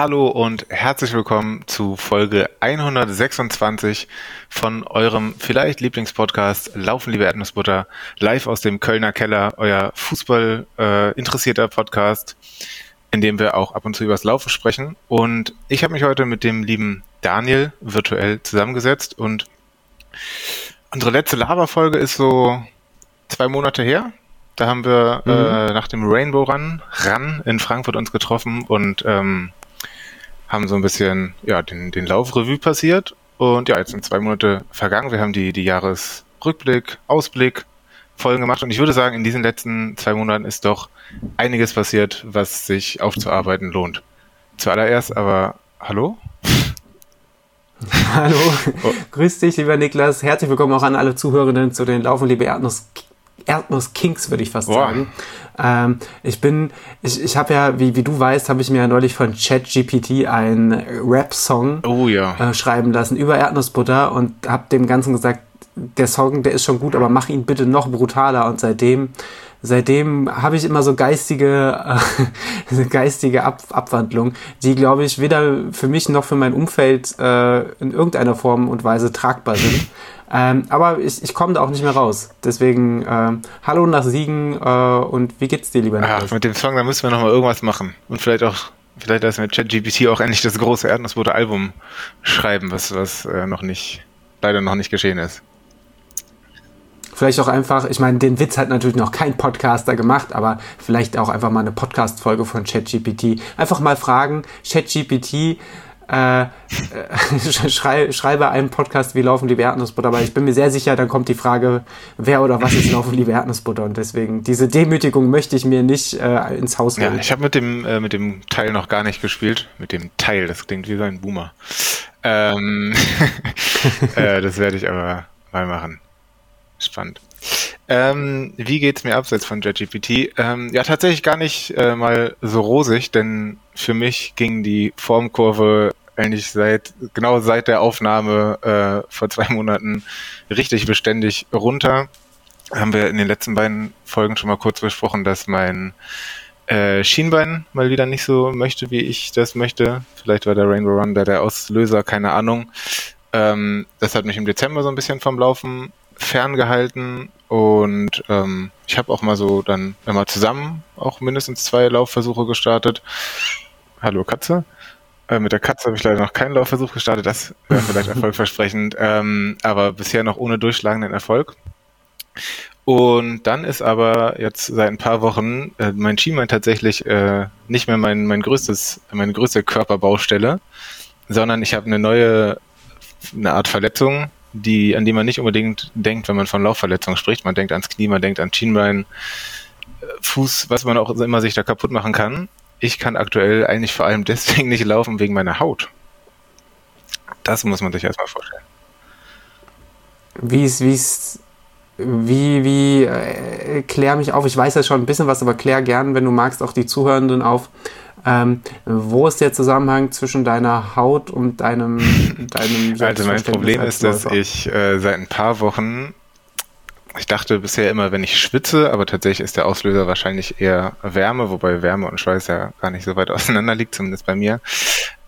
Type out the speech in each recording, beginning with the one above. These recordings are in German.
Hallo und herzlich willkommen zu Folge 126 von eurem vielleicht Lieblingspodcast Laufen, liebe Erdnussbutter, live aus dem Kölner Keller, euer Fußball äh, interessierter Podcast, in dem wir auch ab und zu übers Laufen sprechen. Und ich habe mich heute mit dem lieben Daniel virtuell zusammengesetzt und unsere letzte Laberfolge ist so zwei Monate her. Da haben wir mhm. äh, nach dem Rainbow Run, Run in Frankfurt uns getroffen und ähm, haben so ein bisschen ja, den, den Laufrevue passiert. Und ja, jetzt sind zwei Monate vergangen. Wir haben die, die Jahresrückblick, Ausblick, Folgen gemacht. Und ich würde sagen, in diesen letzten zwei Monaten ist doch einiges passiert, was sich aufzuarbeiten lohnt. Zuallererst aber, hallo? Hallo, oh. grüß dich, lieber Niklas. Herzlich willkommen auch an alle Zuhörenden zu den Laufen, liebe Erdnuss Erdnuss-Kings, würde ich fast Boah. sagen. Ähm, ich bin, ich, ich habe ja, wie, wie du weißt, habe ich mir ja neulich von ChatGPT einen Rap-Song oh, ja. äh, schreiben lassen über Erdnussbutter und habe dem Ganzen gesagt, der Song, der ist schon gut, aber mach ihn bitte noch brutaler. Und seitdem, seitdem habe ich immer so geistige, äh, geistige Ab Abwandlung, die, glaube ich, weder für mich noch für mein Umfeld äh, in irgendeiner Form und Weise tragbar sind. Ähm, aber ich, ich komme da auch nicht mehr raus. Deswegen ähm, Hallo nach Siegen äh, und wie geht's dir, lieber? Ach, mit dem Song, da müssen wir noch mal irgendwas machen. Und vielleicht auch, vielleicht dass wir mit ChatGPT auch endlich das große Erdnussbutter Album schreiben, was, was äh, noch nicht, leider noch nicht geschehen ist. Vielleicht auch einfach, ich meine, den Witz hat natürlich noch kein Podcaster gemacht, aber vielleicht auch einfach mal eine Podcast-Folge von ChatGPT. Einfach mal fragen, ChatGPT, äh, schrei, schreibe einen Podcast wie Laufen liebe Erdnussbutter, aber ich bin mir sehr sicher, dann kommt die Frage, wer oder was ist Laufen liebe Erdnussbutter und deswegen diese Demütigung möchte ich mir nicht äh, ins Haus holen. Ja, ich habe mit dem äh, mit dem Teil noch gar nicht gespielt, mit dem Teil, das klingt wie so ein Boomer. Ähm, äh, das werde ich aber mal machen. Spannend. Ähm, wie geht's mir abseits von JetGPT? Ähm, ja, tatsächlich gar nicht äh, mal so rosig, denn für mich ging die Formkurve eigentlich seit genau seit der Aufnahme äh, vor zwei Monaten richtig beständig runter. Haben wir in den letzten beiden Folgen schon mal kurz besprochen, dass mein äh, Schienbein mal wieder nicht so möchte, wie ich das möchte. Vielleicht war der Rainbow Run da der Auslöser, keine Ahnung. Ähm, das hat mich im Dezember so ein bisschen vom Laufen ferngehalten und ähm, ich habe auch mal so dann immer zusammen auch mindestens zwei Laufversuche gestartet. Hallo Katze. Äh, mit der Katze habe ich leider noch keinen Laufversuch gestartet, das wäre vielleicht erfolgversprechend, ähm, aber bisher noch ohne durchschlagenden Erfolg. Und dann ist aber jetzt seit ein paar Wochen äh, mein Schienbein tatsächlich äh, nicht mehr mein, mein größtes, meine größte Körperbaustelle, sondern ich habe eine neue, eine Art Verletzung, die, an die man nicht unbedingt denkt, wenn man von Laufverletzungen spricht. Man denkt ans Knie, man denkt an Schienbein, äh, Fuß, was man auch immer sich da kaputt machen kann ich kann aktuell eigentlich vor allem deswegen nicht laufen wegen meiner Haut. Das muss man sich erstmal vorstellen. Wie ist, wie ist, wie, wie, äh, klär mich auf. Ich weiß ja schon ein bisschen was, aber klär gern, wenn du magst, auch die Zuhörenden auf. Ähm, wo ist der Zusammenhang zwischen deiner Haut und deinem, deinem Also mein Problem ist, dass ich äh, seit ein paar Wochen ich dachte bisher immer, wenn ich schwitze, aber tatsächlich ist der Auslöser wahrscheinlich eher Wärme, wobei Wärme und Schweiß ja gar nicht so weit auseinander liegt, zumindest bei mir,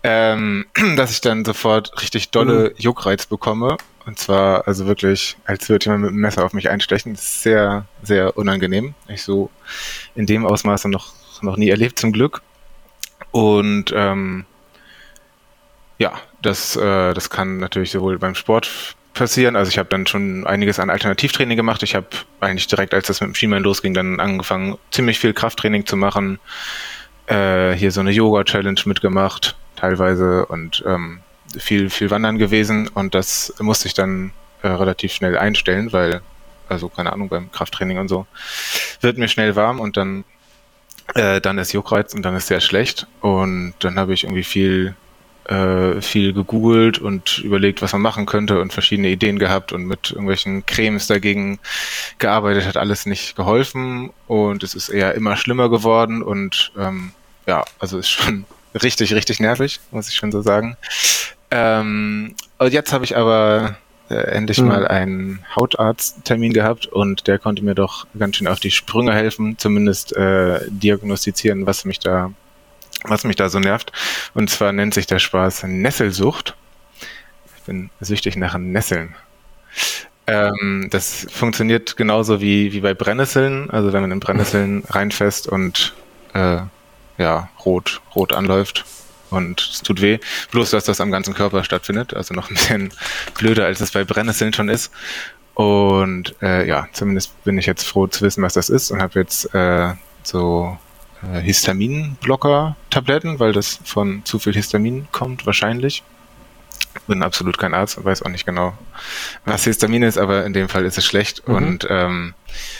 ähm, dass ich dann sofort richtig dolle mhm. Juckreiz bekomme. Und zwar also wirklich, als würde jemand mit einem Messer auf mich einstechen. Das ist sehr, sehr unangenehm. Ich so in dem Ausmaße noch, noch nie erlebt, zum Glück. Und ähm, ja, das, äh, das kann natürlich sowohl beim Sport passieren. Also ich habe dann schon einiges an Alternativtraining gemacht. Ich habe eigentlich direkt, als das mit dem Schienbein losging, dann angefangen, ziemlich viel Krafttraining zu machen. Äh, hier so eine Yoga-Challenge mitgemacht, teilweise und ähm, viel, viel Wandern gewesen. Und das musste ich dann äh, relativ schnell einstellen, weil, also keine Ahnung, beim Krafttraining und so, wird mir schnell warm und dann äh, dann ist Juckreiz und dann ist sehr schlecht. Und dann habe ich irgendwie viel äh, viel gegoogelt und überlegt, was man machen könnte und verschiedene Ideen gehabt und mit irgendwelchen Cremes dagegen gearbeitet, hat alles nicht geholfen und es ist eher immer schlimmer geworden und ähm, ja, also ist schon richtig, richtig nervig, muss ich schon so sagen. Ähm, und jetzt habe ich aber äh, endlich mhm. mal einen Hautarzttermin gehabt und der konnte mir doch ganz schön auf die Sprünge helfen, zumindest äh, diagnostizieren, was mich da was mich da so nervt. Und zwar nennt sich der Spaß Nesselsucht. Ich bin süchtig nach Nesseln. Ähm, das funktioniert genauso wie, wie bei Brennnesseln. Also wenn man in Brennnesseln reinfasst und äh, ja, rot, rot anläuft und es tut weh. Bloß, dass das am ganzen Körper stattfindet. Also noch ein bisschen blöder, als es bei Brennnesseln schon ist. Und äh, ja, zumindest bin ich jetzt froh zu wissen, was das ist und habe jetzt äh, so äh, Histaminblocker-Tabletten, weil das von zu viel Histamin kommt, wahrscheinlich. Bin absolut kein Arzt und weiß auch nicht genau, was Histamin ist, aber in dem Fall ist es schlecht. Mhm. Und ähm,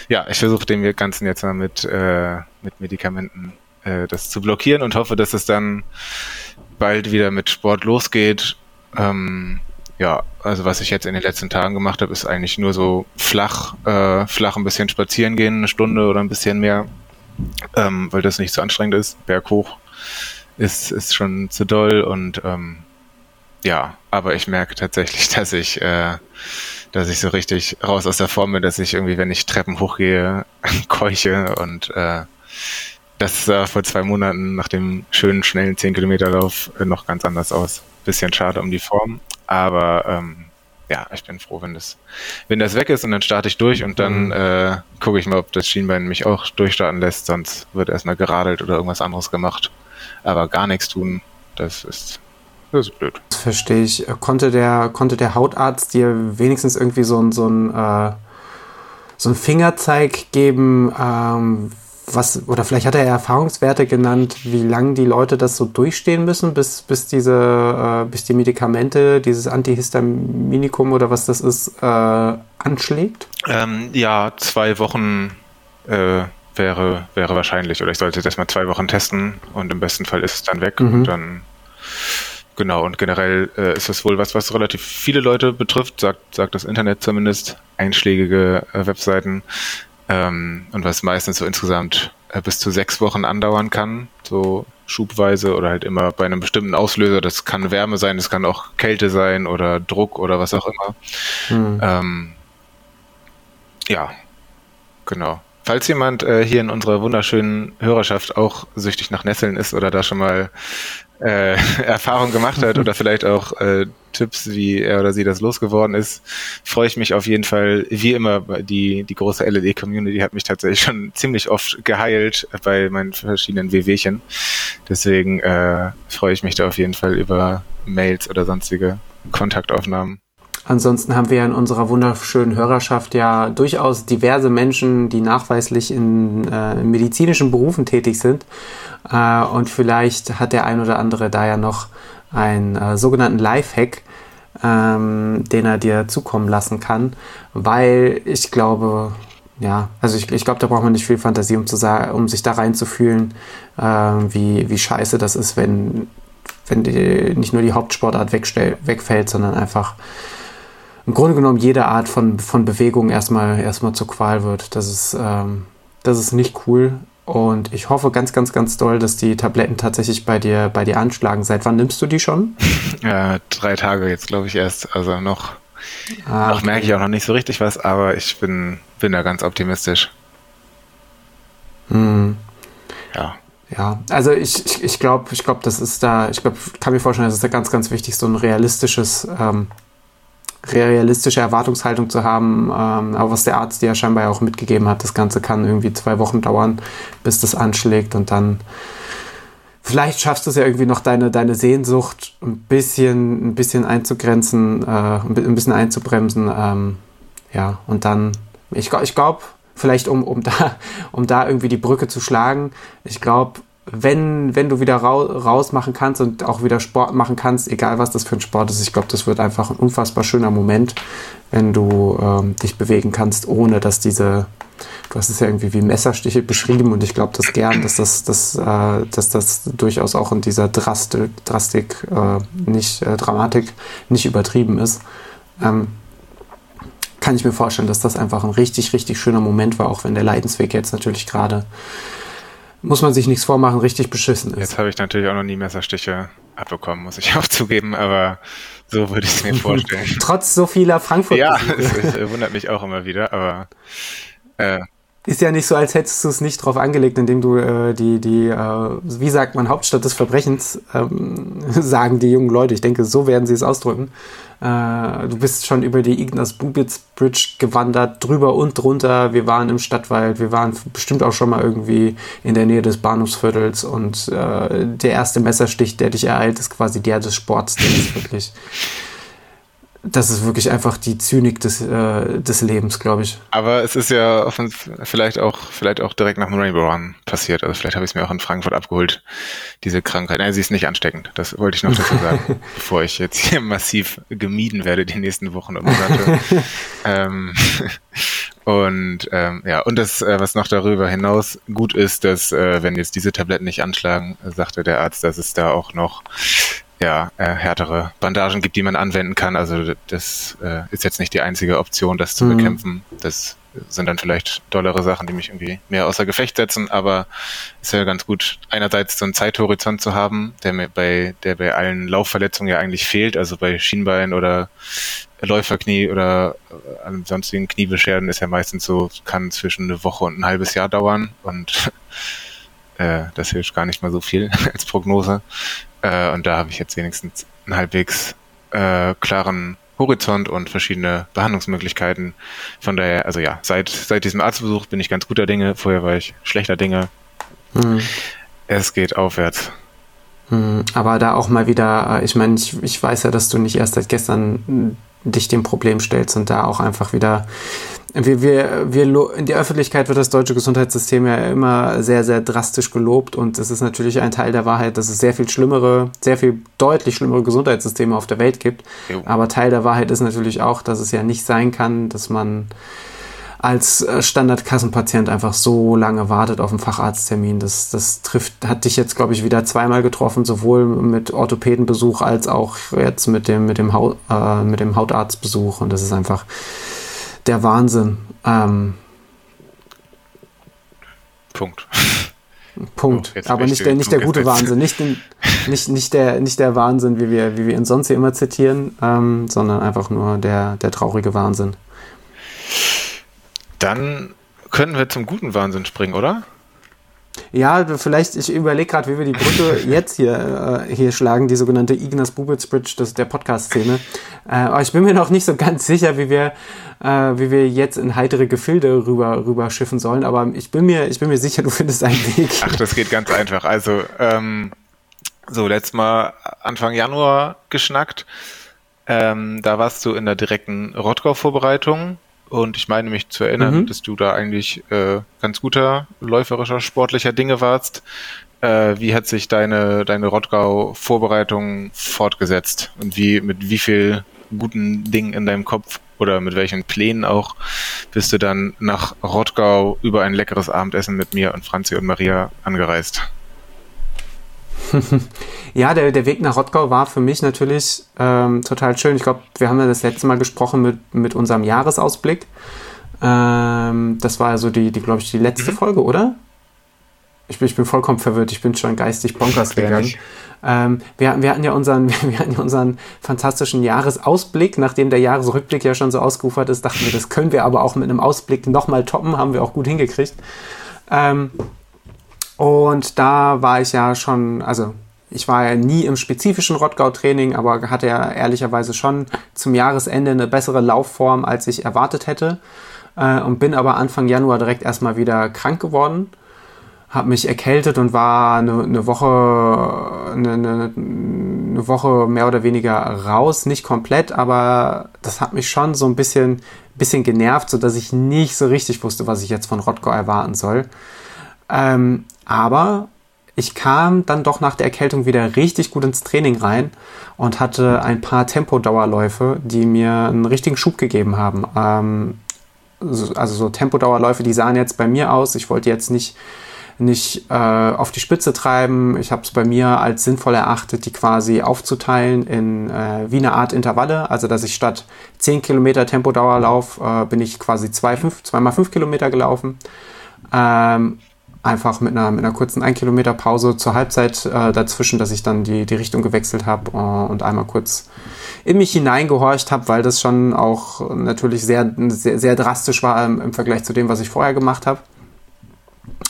ja, ich versuche dem Ganzen jetzt mal mit, äh, mit Medikamenten äh, das zu blockieren und hoffe, dass es dann bald wieder mit Sport losgeht. Ähm, ja, also was ich jetzt in den letzten Tagen gemacht habe, ist eigentlich nur so flach, äh, flach ein bisschen spazieren gehen, eine Stunde oder ein bisschen mehr, ähm, weil das nicht so anstrengend ist. Berghoch ist, ist schon zu doll und ähm, ja, aber ich merke tatsächlich, dass ich, äh, dass ich so richtig raus aus der Form bin, dass ich irgendwie, wenn ich Treppen hochgehe, keuche und äh, das sah vor zwei Monaten nach dem schönen, schnellen 10-Kilometer-Lauf noch ganz anders aus. Bisschen schade um die Form, aber ähm, ja, ich bin froh, wenn das, wenn das weg ist und dann starte ich durch und dann mhm. äh, gucke ich mal, ob das Schienbein mich auch durchstarten lässt, sonst wird erstmal geradelt oder irgendwas anderes gemacht. Aber gar nichts tun, das ist, das ist blöd. Das verstehe ich. Konnte der, konnte der Hautarzt dir wenigstens irgendwie so ein, so ein, äh, so ein Fingerzeig geben, ähm, was, oder vielleicht hat er Erfahrungswerte genannt, wie lange die Leute das so durchstehen müssen, bis, bis diese, äh, bis die Medikamente, dieses Antihistaminikum oder was das ist, äh, anschlägt? Ähm, ja, zwei Wochen äh, wäre, wäre wahrscheinlich, oder ich sollte das mal zwei Wochen testen und im besten Fall ist es dann weg mhm. und dann Genau, und generell äh, ist es wohl was, was relativ viele Leute betrifft, sagt, sagt das Internet zumindest, einschlägige äh, Webseiten. Ähm, und was meistens so insgesamt äh, bis zu sechs Wochen andauern kann, so schubweise oder halt immer bei einem bestimmten Auslöser. Das kann Wärme sein, das kann auch Kälte sein oder Druck oder was auch immer. Hm. Ähm, ja, genau. Falls jemand äh, hier in unserer wunderschönen Hörerschaft auch süchtig nach Nesseln ist oder da schon mal äh, Erfahrung gemacht hat oder vielleicht auch äh, Tipps, wie er oder sie das losgeworden ist, freue ich mich auf jeden Fall. Wie immer, die, die große LED-Community hat mich tatsächlich schon ziemlich oft geheilt bei meinen verschiedenen WWchen. Deswegen äh, freue ich mich da auf jeden Fall über Mails oder sonstige Kontaktaufnahmen. Ansonsten haben wir in unserer wunderschönen Hörerschaft ja durchaus diverse Menschen, die nachweislich in, äh, in medizinischen Berufen tätig sind. Äh, und vielleicht hat der ein oder andere da ja noch einen äh, sogenannten Lifehack, ähm, den er dir zukommen lassen kann, weil ich glaube, ja, also ich, ich glaube, da braucht man nicht viel Fantasie, um, zu um sich da reinzufühlen, äh, wie, wie scheiße das ist, wenn, wenn die, nicht nur die Hauptsportart wegfällt, sondern einfach im Grunde genommen jede Art von, von Bewegung erstmal, erstmal zur Qual wird. Das ist, ähm, das ist nicht cool. Und ich hoffe ganz, ganz, ganz doll, dass die Tabletten tatsächlich bei dir, bei dir anschlagen. Seit wann nimmst du die schon? Ja, drei Tage jetzt, glaube ich, erst. Also noch, ah, noch okay. merke ich auch noch nicht so richtig was, aber ich bin, bin da ganz optimistisch. Hm. Ja. Ja, also ich, ich, ich glaube, ich glaub, das ist da, ich glaube, kann mir vorstellen, das ist da ganz, ganz wichtig, so ein realistisches ähm, realistische Erwartungshaltung zu haben, ähm, aber was der Arzt dir ja scheinbar auch mitgegeben hat, das Ganze kann irgendwie zwei Wochen dauern, bis das anschlägt und dann vielleicht schaffst du es ja irgendwie noch deine, deine Sehnsucht ein bisschen, ein bisschen einzugrenzen, äh, ein bisschen einzubremsen, ähm, ja, und dann, ich, ich glaube, vielleicht um, um, da, um da irgendwie die Brücke zu schlagen, ich glaube, wenn, wenn du wieder raus machen kannst und auch wieder Sport machen kannst, egal was das für ein Sport ist, ich glaube, das wird einfach ein unfassbar schöner Moment, wenn du ähm, dich bewegen kannst, ohne dass diese, du hast es ja irgendwie wie Messerstiche beschrieben und ich glaube das gern, dass das, das, äh, dass das durchaus auch in dieser Drastik, Drastik äh, nicht, äh, Dramatik nicht übertrieben ist. Ähm, kann ich mir vorstellen, dass das einfach ein richtig, richtig schöner Moment war, auch wenn der Leidensweg jetzt natürlich gerade muss man sich nichts vormachen, richtig beschissen ist. Jetzt habe ich natürlich auch noch nie Messerstiche abbekommen, muss ich auch zugeben, aber so würde ich es mir vorstellen. Trotz so vieler Frankfurt. Ja, es, es, wundert mich auch immer wieder, aber äh, ist ja nicht so, als hättest du es nicht drauf angelegt, indem du äh, die, die äh, wie sagt man, Hauptstadt des Verbrechens, ähm, sagen die jungen Leute. Ich denke, so werden sie es ausdrücken. Äh, du bist schon über die Ignaz Bubitz Bridge gewandert, drüber und drunter. Wir waren im Stadtwald, wir waren bestimmt auch schon mal irgendwie in der Nähe des Bahnhofsviertels und äh, der erste Messerstich, der dich ereilt, ist quasi der des Sports. Der ist wirklich das ist wirklich einfach die Zynik des, äh, des Lebens, glaube ich. Aber es ist ja vielleicht auch, vielleicht auch direkt nach dem Rainbow Run passiert. Also vielleicht habe ich es mir auch in Frankfurt abgeholt, diese Krankheit. Nein, sie ist nicht ansteckend. Das wollte ich noch dazu sagen, bevor ich jetzt hier massiv gemieden werde die nächsten Wochen und Monate. ähm, und ähm, ja, und das, äh, was noch darüber hinaus gut ist, dass äh, wenn jetzt diese Tabletten nicht anschlagen, sagte der Arzt, dass es da auch noch ja, äh, härtere Bandagen gibt, die man anwenden kann. Also das äh, ist jetzt nicht die einzige Option, das zu mhm. bekämpfen. Das sind dann vielleicht dollere Sachen, die mich irgendwie mehr außer Gefecht setzen, aber ist ja ganz gut, einerseits so einen Zeithorizont zu haben, der mir bei, der bei allen Laufverletzungen ja eigentlich fehlt, also bei Schienbein oder Läuferknie oder äh, ansonsten Kniebeschwerden ist ja meistens so, kann zwischen eine Woche und ein halbes Jahr dauern und äh, das hilft gar nicht mal so viel als Prognose. Äh, und da habe ich jetzt wenigstens einen halbwegs äh, klaren Horizont und verschiedene Behandlungsmöglichkeiten. Von daher, also ja, seit, seit diesem Arztbesuch bin ich ganz guter Dinge. Vorher war ich schlechter Dinge. Hm. Es geht aufwärts. Hm, aber da auch mal wieder, äh, ich meine, ich, ich weiß ja, dass du nicht erst seit gestern dich dem Problem stellst und da auch einfach wieder wir, wir, wir, in der Öffentlichkeit wird das deutsche Gesundheitssystem ja immer sehr, sehr drastisch gelobt und es ist natürlich ein Teil der Wahrheit, dass es sehr viel schlimmere, sehr viel deutlich schlimmere Gesundheitssysteme auf der Welt gibt. Jo. Aber Teil der Wahrheit ist natürlich auch, dass es ja nicht sein kann, dass man als äh, Standardkassenpatient einfach so lange wartet auf einen Facharzttermin. Das, das trifft, hat dich jetzt, glaube ich, wieder zweimal getroffen, sowohl mit Orthopädenbesuch als auch jetzt mit dem, mit dem, Haut, äh, mit dem Hautarztbesuch. Und das ist einfach, der Wahnsinn. Ähm, Punkt. Punkt. Oh, Aber nicht der, nicht der gute Wahnsinn, nicht, den, nicht, nicht, der, nicht der Wahnsinn, wie wir, wie wir ihn sonst hier immer zitieren, ähm, sondern einfach nur der, der traurige Wahnsinn. Dann können wir zum guten Wahnsinn springen, oder? Ja, vielleicht, ich überlege gerade, wie wir die Brücke jetzt hier, äh, hier schlagen, die sogenannte Ignaz Bubitz Bridge das, der Podcast-Szene. Äh, aber ich bin mir noch nicht so ganz sicher, wie wir, äh, wie wir jetzt in heitere Gefilde rüber, rüber schiffen sollen. Aber ich bin mir, ich bin mir sicher, du findest einen Weg. Ach, das geht ganz einfach. Also, ähm, so, letztes Mal Anfang Januar geschnackt. Ähm, da warst du in der direkten Rottgau-Vorbereitung und ich meine mich zu erinnern, mhm. dass du da eigentlich äh, ganz guter läuferischer, sportlicher Dinge warst. Äh, wie hat sich deine, deine Rottgau-Vorbereitung fortgesetzt? Und wie, mit wie viel guten Dingen in deinem Kopf oder mit welchen Plänen auch bist du dann nach Rottgau über ein leckeres Abendessen mit mir und Franzi und Maria angereist? ja, der, der Weg nach Rottgau war für mich natürlich ähm, total schön. Ich glaube, wir haben ja das letzte Mal gesprochen mit, mit unserem Jahresausblick. Ähm, das war also die, die glaube ich, die letzte mhm. Folge, oder? Ich bin, ich bin vollkommen verwirrt. Ich bin schon geistig bonkers gegangen. Ähm, wir, wir, hatten ja unseren, wir hatten ja unseren fantastischen Jahresausblick. Nachdem der Jahresrückblick ja schon so ausgeufert ist, dachten wir, das können wir aber auch mit einem Ausblick nochmal toppen. Haben wir auch gut hingekriegt. Ähm, und da war ich ja schon, also ich war ja nie im spezifischen Rottgau-Training, aber hatte ja ehrlicherweise schon zum Jahresende eine bessere Laufform, als ich erwartet hätte. Äh, und bin aber Anfang Januar direkt erstmal wieder krank geworden. Habe mich erkältet und war eine, eine Woche, eine, eine, eine Woche mehr oder weniger raus. Nicht komplett, aber das hat mich schon so ein bisschen, bisschen genervt, sodass ich nicht so richtig wusste, was ich jetzt von Rottgau erwarten soll. Ähm, aber ich kam dann doch nach der Erkältung wieder richtig gut ins Training rein und hatte ein paar Tempodauerläufe, die mir einen richtigen Schub gegeben haben. Ähm, also so Tempodauerläufe, die sahen jetzt bei mir aus. Ich wollte jetzt nicht nicht äh, auf die Spitze treiben. Ich habe es bei mir als sinnvoll erachtet, die quasi aufzuteilen in äh, wie eine Art Intervalle. Also dass ich statt 10 Kilometer Tempodauerlauf äh, bin ich quasi zwei, fünf, zweimal 5 Kilometer gelaufen. Ähm, einfach mit einer, mit einer kurzen 1 Kilometer Pause zur Halbzeit äh, dazwischen, dass ich dann die, die Richtung gewechselt habe äh, und einmal kurz in mich hineingehorcht habe, weil das schon auch natürlich sehr, sehr, sehr drastisch war im, im Vergleich zu dem, was ich vorher gemacht habe.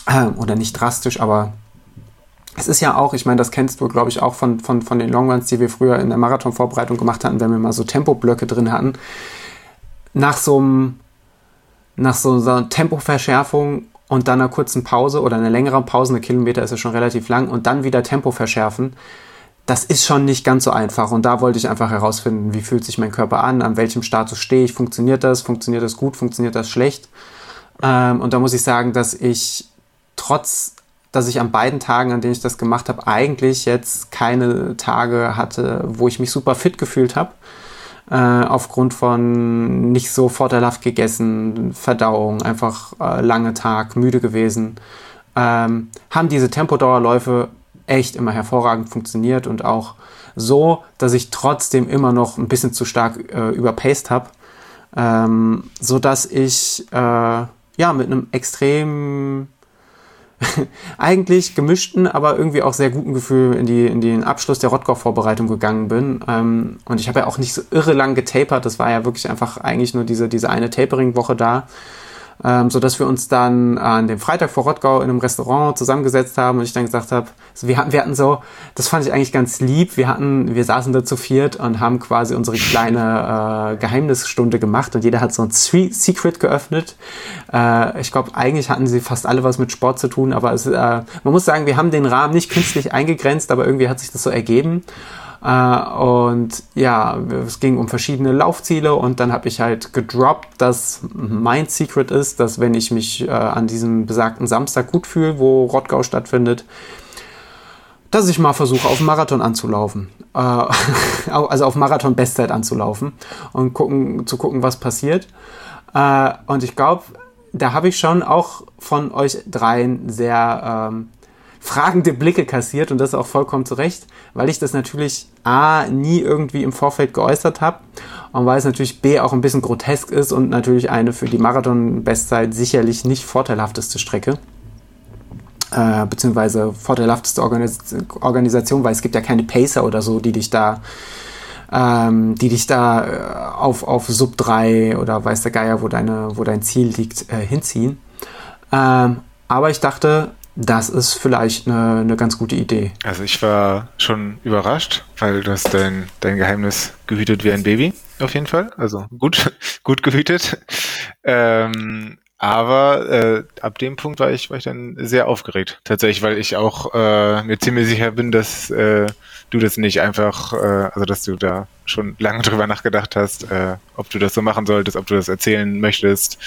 äh, oder nicht drastisch, aber es ist ja auch, ich meine, das kennst du, glaube ich, auch von, von, von den Longruns, die wir früher in der Marathonvorbereitung gemacht hatten, wenn wir mal so Tempoblöcke drin hatten. Nach so einem, nach so, einer Tempoverschärfung und dann einer kurzen Pause oder einer längeren Pause, eine Kilometer ist ja schon relativ lang, und dann wieder Tempo verschärfen, das ist schon nicht ganz so einfach. Und da wollte ich einfach herausfinden, wie fühlt sich mein Körper an, an welchem Status stehe ich, funktioniert das, funktioniert das gut, funktioniert das schlecht. Ähm, und da muss ich sagen, dass ich trotz dass ich an beiden Tagen, an denen ich das gemacht habe, eigentlich jetzt keine Tage hatte, wo ich mich super fit gefühlt habe. Äh, aufgrund von nicht so vorteilhaft gegessen, Verdauung, einfach äh, lange Tag, müde gewesen. Ähm, haben diese Tempodauerläufe echt immer hervorragend funktioniert und auch so, dass ich trotzdem immer noch ein bisschen zu stark äh, überpaced habe, ähm, so dass ich äh, ja mit einem extrem eigentlich gemischten, aber irgendwie auch sehr guten Gefühl in, die, in den Abschluss der Rottgau-Vorbereitung gegangen bin. Ähm, und ich habe ja auch nicht so irre lang getapert. Das war ja wirklich einfach eigentlich nur diese, diese eine Tapering-Woche da ähm, so dass wir uns dann an dem Freitag vor Rottgau in einem Restaurant zusammengesetzt haben und ich dann gesagt habe, also wir hatten, wir hatten so, das fand ich eigentlich ganz lieb, wir hatten, wir saßen da zu viert und haben quasi unsere kleine äh, Geheimnisstunde gemacht und jeder hat so ein Secret geöffnet. Äh, ich glaube, eigentlich hatten sie fast alle was mit Sport zu tun, aber es, äh, man muss sagen, wir haben den Rahmen nicht künstlich eingegrenzt, aber irgendwie hat sich das so ergeben. Äh, und ja, es ging um verschiedene Laufziele und dann habe ich halt gedroppt, dass mein Secret ist, dass wenn ich mich äh, an diesem besagten Samstag gut fühle, wo Rottgau stattfindet, dass ich mal versuche, auf Marathon anzulaufen. Äh, also auf Marathon-Bestzeit anzulaufen und gucken, zu gucken, was passiert. Äh, und ich glaube, da habe ich schon auch von euch dreien sehr ähm, fragende Blicke kassiert und das auch vollkommen zu Recht, weil ich das natürlich A, nie irgendwie im Vorfeld geäußert habe und weil es natürlich B, auch ein bisschen grotesk ist und natürlich eine für die Marathon-Bestzeit sicherlich nicht vorteilhafteste Strecke. Äh, beziehungsweise vorteilhafteste Organis Organisation, weil es gibt ja keine Pacer oder so, die dich da ähm, die dich da äh, auf, auf Sub 3 oder weiß der Geier, wo, deine, wo dein Ziel liegt, äh, hinziehen. Ähm, aber ich dachte, das ist vielleicht eine, eine ganz gute Idee. Also ich war schon überrascht, weil du hast dein, dein Geheimnis gehütet wie ein Baby, auf jeden Fall. Also gut, gut gehütet. Ähm, aber äh, ab dem Punkt war ich, war ich dann sehr aufgeregt. Tatsächlich, weil ich auch äh, mir ziemlich sicher bin, dass äh, du das nicht einfach, äh, also dass du da schon lange drüber nachgedacht hast, äh, ob du das so machen solltest, ob du das erzählen möchtest,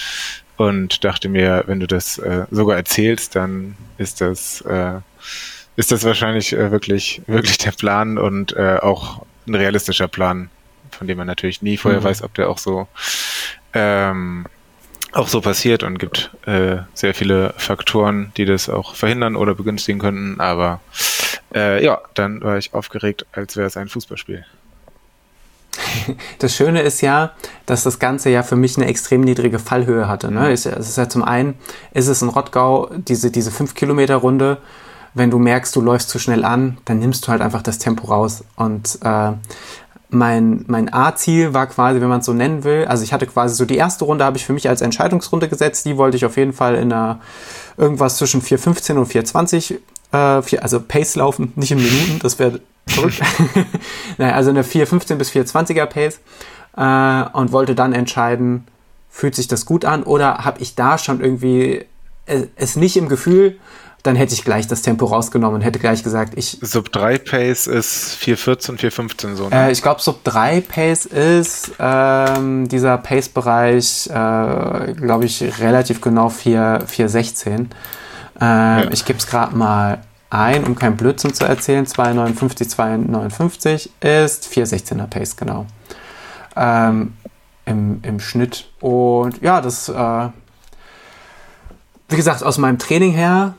und dachte mir, wenn du das äh, sogar erzählst, dann ist das äh, ist das wahrscheinlich äh, wirklich wirklich der Plan und äh, auch ein realistischer Plan, von dem man natürlich nie vorher mhm. weiß, ob der auch so ähm, auch so passiert und gibt äh, sehr viele Faktoren, die das auch verhindern oder begünstigen könnten. Aber äh, ja, dann war ich aufgeregt, als wäre es ein Fußballspiel. Das Schöne ist ja, dass das Ganze ja für mich eine extrem niedrige Fallhöhe hatte. Ne? Es ist ja zum einen, ist es in Rottgau diese, diese 5-Kilometer-Runde, wenn du merkst, du läufst zu schnell an, dann nimmst du halt einfach das Tempo raus. Und äh, mein, mein A-Ziel war quasi, wenn man es so nennen will, also ich hatte quasi so die erste Runde habe ich für mich als Entscheidungsrunde gesetzt, die wollte ich auf jeden Fall in einer irgendwas zwischen 4,15 und 4,20 äh, also Pace laufen, nicht in Minuten, das wäre verrückt. naja, also eine 4,15 bis 4,20er Pace äh, und wollte dann entscheiden, fühlt sich das gut an oder habe ich da schon irgendwie äh, es nicht im Gefühl, dann hätte ich gleich das Tempo rausgenommen und hätte gleich gesagt, ich. Sub 3 Pace ist 414, 415 so. Ne? Äh, ich glaube, Sub 3 Pace ist ähm, dieser Pace-Bereich, äh, glaube ich, relativ genau 4, 416. Äh, ja. Ich gebe es gerade mal ein, um kein Blödsinn zu erzählen. 259, 259 ist 416er Pace, genau. Ähm, im, Im Schnitt. Und ja, das, äh, wie gesagt, aus meinem Training her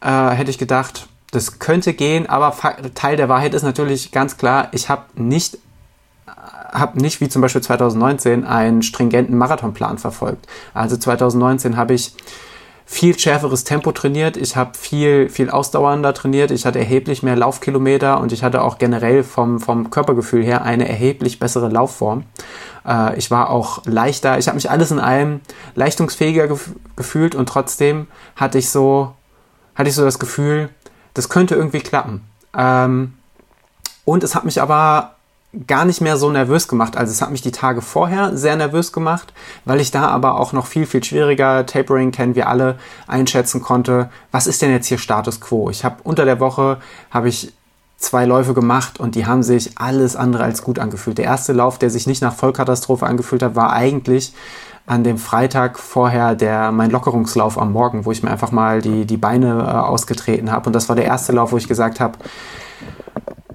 äh, hätte ich gedacht, das könnte gehen, aber Teil der Wahrheit ist natürlich ganz klar, ich habe nicht habe nicht wie zum Beispiel 2019 einen stringenten Marathonplan verfolgt. Also 2019 habe ich viel schärferes Tempo trainiert, ich habe viel, viel ausdauernder trainiert, ich hatte erheblich mehr Laufkilometer und ich hatte auch generell vom, vom Körpergefühl her eine erheblich bessere Laufform. Äh, ich war auch leichter, ich habe mich alles in allem leistungsfähiger gef gefühlt und trotzdem hatte ich so hatte ich so das Gefühl, das könnte irgendwie klappen. Ähm, und es hat mich aber gar nicht mehr so nervös gemacht. Also es hat mich die Tage vorher sehr nervös gemacht, weil ich da aber auch noch viel, viel schwieriger, Tapering kennen wir alle, einschätzen konnte, was ist denn jetzt hier Status Quo? Ich habe unter der Woche, habe ich zwei Läufe gemacht und die haben sich alles andere als gut angefühlt. Der erste Lauf, der sich nicht nach Vollkatastrophe angefühlt hat, war eigentlich an dem Freitag vorher der mein Lockerungslauf am Morgen, wo ich mir einfach mal die, die Beine äh, ausgetreten habe. Und das war der erste Lauf, wo ich gesagt habe,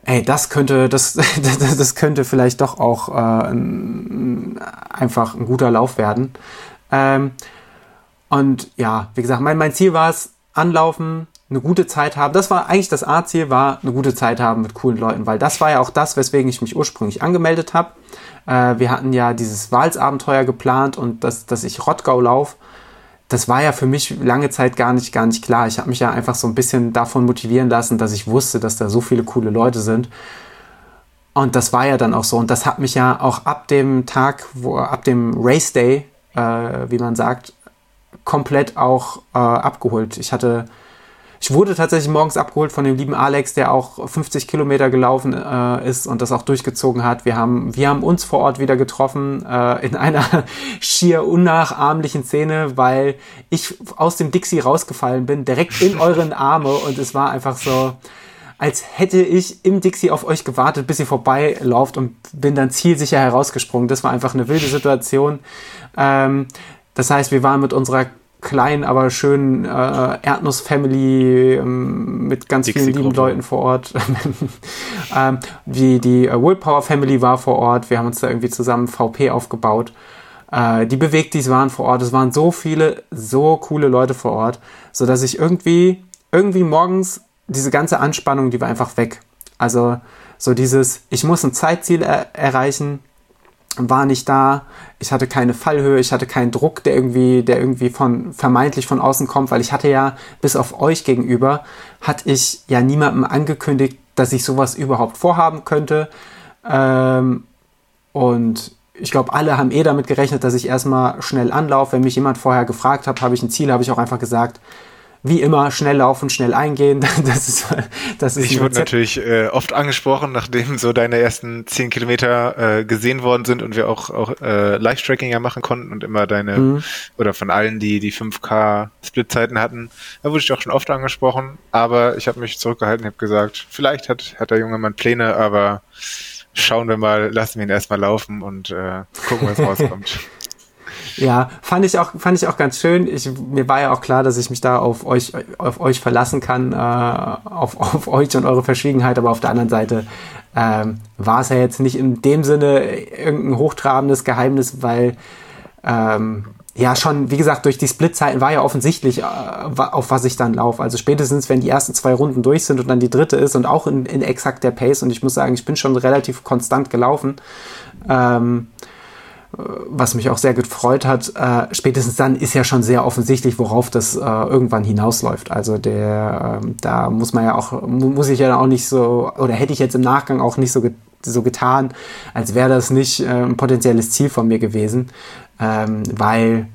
ey, das könnte, das, das, könnte vielleicht doch auch äh, ein, einfach ein guter Lauf werden. Ähm, und ja, wie gesagt, mein, mein Ziel war es, anlaufen, eine gute Zeit haben. Das war eigentlich das A-Ziel, war eine gute Zeit haben mit coolen Leuten, weil das war ja auch das, weswegen ich mich ursprünglich angemeldet habe. Äh, wir hatten ja dieses Walsabenteuer geplant und dass, dass ich Rottgau lauf. Das war ja für mich lange Zeit gar nicht, gar nicht klar. Ich habe mich ja einfach so ein bisschen davon motivieren lassen, dass ich wusste, dass da so viele coole Leute sind. Und das war ja dann auch so. Und das hat mich ja auch ab dem Tag, wo, ab dem Race Day, äh, wie man sagt, komplett auch äh, abgeholt. Ich hatte ich wurde tatsächlich morgens abgeholt von dem lieben Alex, der auch 50 Kilometer gelaufen äh, ist und das auch durchgezogen hat. Wir haben, wir haben uns vor Ort wieder getroffen äh, in einer schier unnachahmlichen Szene, weil ich aus dem Dixie rausgefallen bin, direkt in euren Arme und es war einfach so, als hätte ich im Dixie auf euch gewartet, bis ihr vorbeilauft und bin dann zielsicher herausgesprungen. Das war einfach eine wilde Situation. Ähm, das heißt, wir waren mit unserer kleinen, aber schönen äh, Erdnuss-Family ähm, mit ganz vielen lieben Leuten vor Ort. ähm, die die äh, Willpower Family war vor Ort. Wir haben uns da irgendwie zusammen VP aufgebaut. Äh, die Bewegtis waren vor Ort. Es waren so viele, so coole Leute vor Ort, so dass ich irgendwie, irgendwie morgens diese ganze Anspannung, die war einfach weg. Also so dieses, ich muss ein Zeitziel er erreichen, war nicht da. Ich hatte keine Fallhöhe, ich hatte keinen Druck, der irgendwie, der irgendwie von vermeintlich von außen kommt, weil ich hatte ja bis auf euch gegenüber hatte ich ja niemandem angekündigt, dass ich sowas überhaupt vorhaben könnte. Ähm, und ich glaube, alle haben eh damit gerechnet, dass ich erstmal schnell anlaufe. Wenn mich jemand vorher gefragt hat, habe ich ein Ziel, habe ich auch einfach gesagt, wie immer schnell laufen, schnell eingehen. Das ist, das ist ich wurde natürlich äh, oft angesprochen, nachdem so deine ersten zehn Kilometer äh, gesehen worden sind und wir auch, auch äh, Live-Tracking ja machen konnten und immer deine, mhm. oder von allen, die die 5K Splitzeiten hatten, da wurde ich auch schon oft angesprochen, aber ich habe mich zurückgehalten und habe gesagt, vielleicht hat, hat der junge Mann Pläne, aber schauen wir mal, lassen wir ihn erstmal laufen und äh, gucken, was rauskommt. Ja, fand ich auch, fand ich auch ganz schön. Ich, mir war ja auch klar, dass ich mich da auf euch, auf euch verlassen kann, äh, auf, auf euch und eure Verschwiegenheit, aber auf der anderen Seite ähm, war es ja jetzt nicht in dem Sinne irgendein hochtrabendes Geheimnis, weil ähm, ja schon, wie gesagt, durch die Splitzeiten war ja offensichtlich, äh, auf was ich dann laufe. Also spätestens, wenn die ersten zwei Runden durch sind und dann die dritte ist und auch in, in exakt der Pace und ich muss sagen, ich bin schon relativ konstant gelaufen. Ähm, was mich auch sehr gefreut hat, äh, spätestens dann ist ja schon sehr offensichtlich, worauf das äh, irgendwann hinausläuft. Also der, äh, da muss man ja auch, muss ich ja auch nicht so, oder hätte ich jetzt im Nachgang auch nicht so, ge so getan, als wäre das nicht äh, ein potenzielles Ziel von mir gewesen, ähm, weil,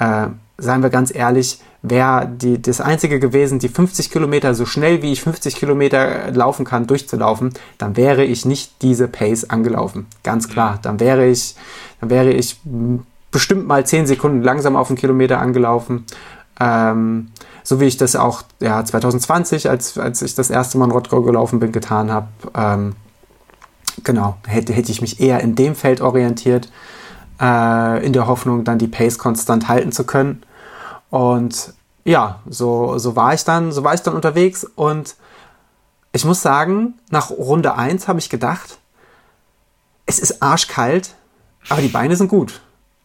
äh, seien wir ganz ehrlich, wäre die, das Einzige gewesen, die 50 Kilometer so schnell wie ich 50 Kilometer laufen kann, durchzulaufen, dann wäre ich nicht diese Pace angelaufen. Ganz klar. Dann wäre ich, dann wäre ich bestimmt mal 10 Sekunden langsam auf den Kilometer angelaufen. Ähm, so wie ich das auch ja, 2020, als, als ich das erste Mal in Rottgau gelaufen bin, getan habe. Ähm, genau, hätte, hätte ich mich eher in dem Feld orientiert, äh, in der Hoffnung, dann die Pace konstant halten zu können. Und ja, so, so war ich dann, so war ich dann unterwegs und ich muss sagen, nach Runde 1 habe ich gedacht, es ist arschkalt, aber die Beine sind gut.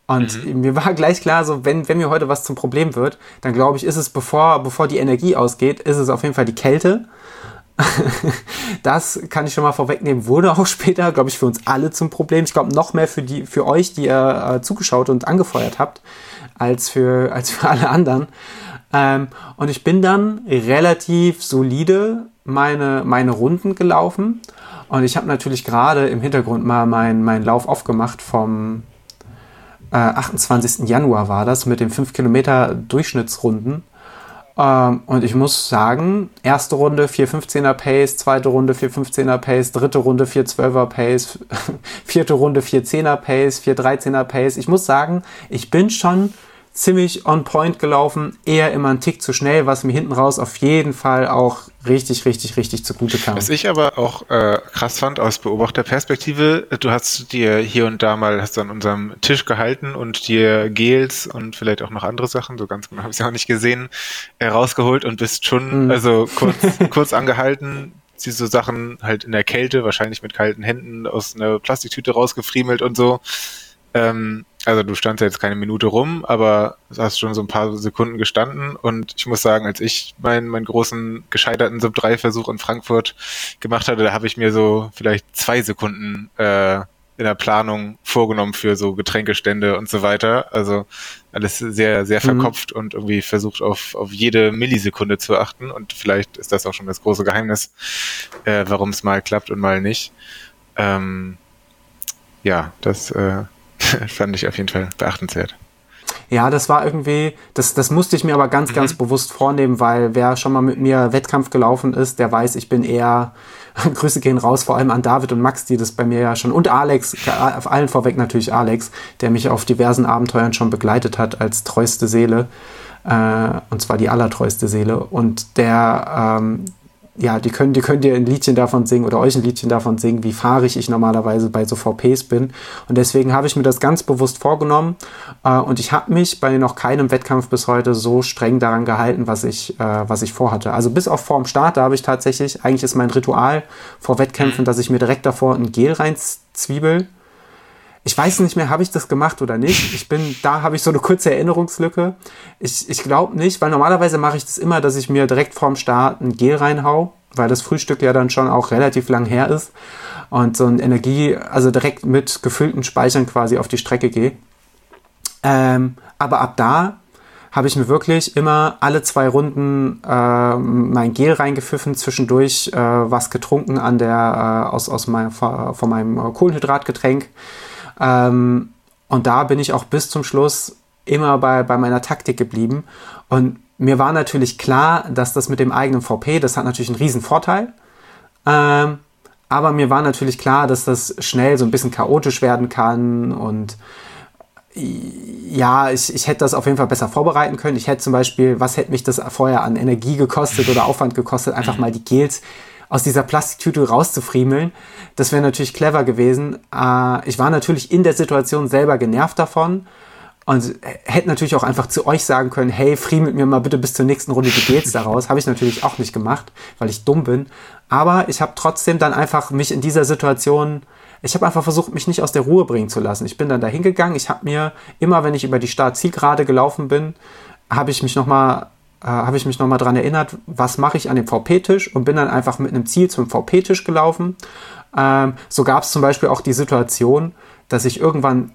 Und mhm. mir war gleich klar, so wenn, wenn mir heute was zum Problem wird, dann glaube ich, ist es, bevor, bevor die Energie ausgeht, ist es auf jeden Fall die Kälte. das kann ich schon mal vorwegnehmen, wurde auch später, glaube ich, für uns alle zum Problem. Ich glaube, noch mehr für, die, für euch, die ihr äh, zugeschaut und angefeuert habt als für, als für alle anderen. Ähm, und ich bin dann relativ solide meine, meine Runden gelaufen. Und ich habe natürlich gerade im Hintergrund mal meinen mein Lauf aufgemacht vom äh, 28. Januar war das mit den 5 Kilometer Durchschnittsrunden. Ähm, und ich muss sagen, erste Runde 4,15er Pace, zweite Runde 4,15er Pace, dritte Runde 4,12er Pace, vierte Runde 4,10er Pace, 4,13er Pace. Ich muss sagen, ich bin schon ziemlich on point gelaufen, eher immer einen Tick zu schnell, was mir hinten raus auf jeden Fall auch richtig, richtig, richtig zugute kam. Was ich aber auch äh, krass fand aus Beobachterperspektive, du hast dir hier und da mal hast du an unserem Tisch gehalten und dir Gels und vielleicht auch noch andere Sachen, so ganz genau habe ich es auch nicht gesehen, äh, rausgeholt und bist schon mhm. also kurz, kurz angehalten, sie so Sachen halt in der Kälte, wahrscheinlich mit kalten Händen aus einer Plastiktüte rausgefriemelt und so. Ähm, also du standst ja jetzt keine Minute rum, aber hast schon so ein paar Sekunden gestanden und ich muss sagen, als ich meinen, meinen großen gescheiterten Sub-3-Versuch in Frankfurt gemacht hatte, da habe ich mir so vielleicht zwei Sekunden äh, in der Planung vorgenommen für so Getränkestände und so weiter. Also alles sehr, sehr mhm. verkopft mhm. und irgendwie versucht auf, auf jede Millisekunde zu achten und vielleicht ist das auch schon das große Geheimnis, äh, warum es mal klappt und mal nicht. Ähm, ja, das äh, fand ich auf jeden Fall beachtenswert. Ja, das war irgendwie, das, das musste ich mir aber ganz, mhm. ganz bewusst vornehmen, weil wer schon mal mit mir Wettkampf gelaufen ist, der weiß, ich bin eher, Grüße gehen raus, vor allem an David und Max, die das bei mir ja schon, und Alex, auf allen vorweg natürlich Alex, der mich auf diversen Abenteuern schon begleitet hat als treueste Seele, äh, und zwar die allertreueste Seele. Und der, ähm, ja, die können, die können dir ein Liedchen davon singen oder euch ein Liedchen davon singen, wie fahrig ich normalerweise bei so VPs bin. Und deswegen habe ich mir das ganz bewusst vorgenommen. Äh, und ich habe mich bei noch keinem Wettkampf bis heute so streng daran gehalten, was ich, äh, was ich vorhatte. Also bis auf vorm Start, da habe ich tatsächlich, eigentlich ist mein Ritual vor Wettkämpfen, mhm. dass ich mir direkt davor ein Gel reinzwiebel. Ich weiß nicht mehr, habe ich das gemacht oder nicht. Ich bin, da habe ich so eine kurze Erinnerungslücke. Ich, ich glaube nicht, weil normalerweise mache ich das immer, dass ich mir direkt vorm Start ein Gel reinhau, weil das Frühstück ja dann schon auch relativ lang her ist und so ein Energie, also direkt mit gefüllten Speichern quasi auf die Strecke gehe. Ähm, aber ab da habe ich mir wirklich immer alle zwei Runden äh, mein Gel reingepfiffen, zwischendurch äh, was getrunken an der äh, aus, aus mein, von meinem Kohlenhydratgetränk ähm, und da bin ich auch bis zum Schluss immer bei, bei meiner Taktik geblieben. Und mir war natürlich klar, dass das mit dem eigenen VP, das hat natürlich einen riesen Vorteil. Ähm, aber mir war natürlich klar, dass das schnell so ein bisschen chaotisch werden kann und ja, ich, ich hätte das auf jeden Fall besser vorbereiten können. Ich hätte zum Beispiel, was hätte mich das vorher an Energie gekostet oder Aufwand gekostet, einfach mal die Gels aus dieser Plastiktüte rauszufriemeln. Das wäre natürlich clever gewesen. Äh, ich war natürlich in der Situation selber genervt davon und hätte natürlich auch einfach zu euch sagen können, hey, friemelt mir mal bitte bis zur nächsten Runde die Gates daraus. Habe ich natürlich auch nicht gemacht, weil ich dumm bin. Aber ich habe trotzdem dann einfach mich in dieser Situation, ich habe einfach versucht, mich nicht aus der Ruhe bringen zu lassen. Ich bin dann da hingegangen. Ich habe mir immer, wenn ich über die Start-Zielgerade gelaufen bin, habe ich mich nochmal äh, habe ich mich nochmal dran erinnert, was mache ich an dem VP-Tisch und bin dann einfach mit einem Ziel zum VP-Tisch gelaufen. Ähm, so gab es zum Beispiel auch die Situation, dass ich irgendwann,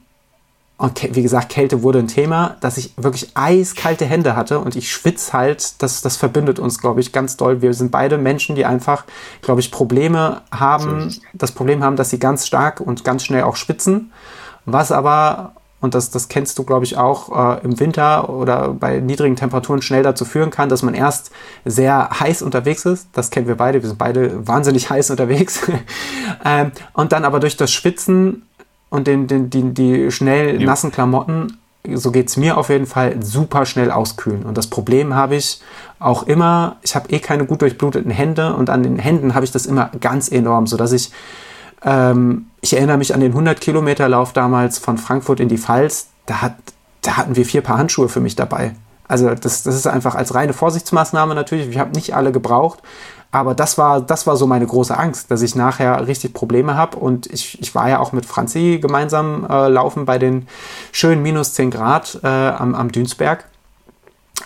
und wie gesagt, Kälte wurde ein Thema, dass ich wirklich eiskalte Hände hatte und ich schwitze halt, das, das verbindet uns, glaube ich, ganz doll. Wir sind beide Menschen, die einfach, glaube ich, Probleme haben, das Problem haben, dass sie ganz stark und ganz schnell auch schwitzen, was aber und das, das kennst du, glaube ich, auch äh, im Winter oder bei niedrigen Temperaturen schnell dazu führen kann, dass man erst sehr heiß unterwegs ist. Das kennen wir beide, wir sind beide wahnsinnig heiß unterwegs. ähm, und dann aber durch das Schwitzen und den, den, die, die schnell ja. nassen Klamotten, so geht es mir auf jeden Fall, super schnell auskühlen. Und das Problem habe ich auch immer, ich habe eh keine gut durchbluteten Hände und an den Händen habe ich das immer ganz enorm, sodass ich ähm, ich erinnere mich an den 100 Kilometer Lauf damals von Frankfurt in die Pfalz. Da, hat, da hatten wir vier Paar Handschuhe für mich dabei. Also das, das ist einfach als reine Vorsichtsmaßnahme natürlich. Ich habe nicht alle gebraucht, aber das war, das war so meine große Angst, dass ich nachher richtig Probleme habe. Und ich, ich war ja auch mit Franzi gemeinsam äh, laufen bei den schönen minus 10 Grad äh, am, am Dünsberg.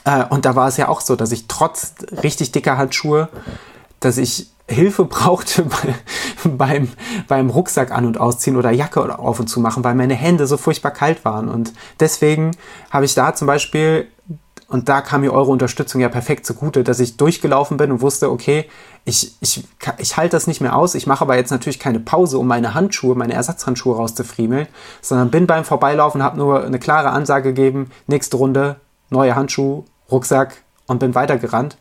Äh, und da war es ja auch so, dass ich trotz richtig dicker Handschuhe, dass ich Hilfe brauchte beim, beim Rucksack an- und ausziehen oder Jacke auf und zu machen, weil meine Hände so furchtbar kalt waren. Und deswegen habe ich da zum Beispiel, und da kam mir eure Unterstützung ja perfekt zugute, dass ich durchgelaufen bin und wusste, okay, ich, ich, ich halte das nicht mehr aus. Ich mache aber jetzt natürlich keine Pause, um meine Handschuhe, meine Ersatzhandschuhe rauszufriemeln, sondern bin beim Vorbeilaufen, habe nur eine klare Ansage gegeben, nächste Runde, neue Handschuhe, Rucksack und bin weitergerannt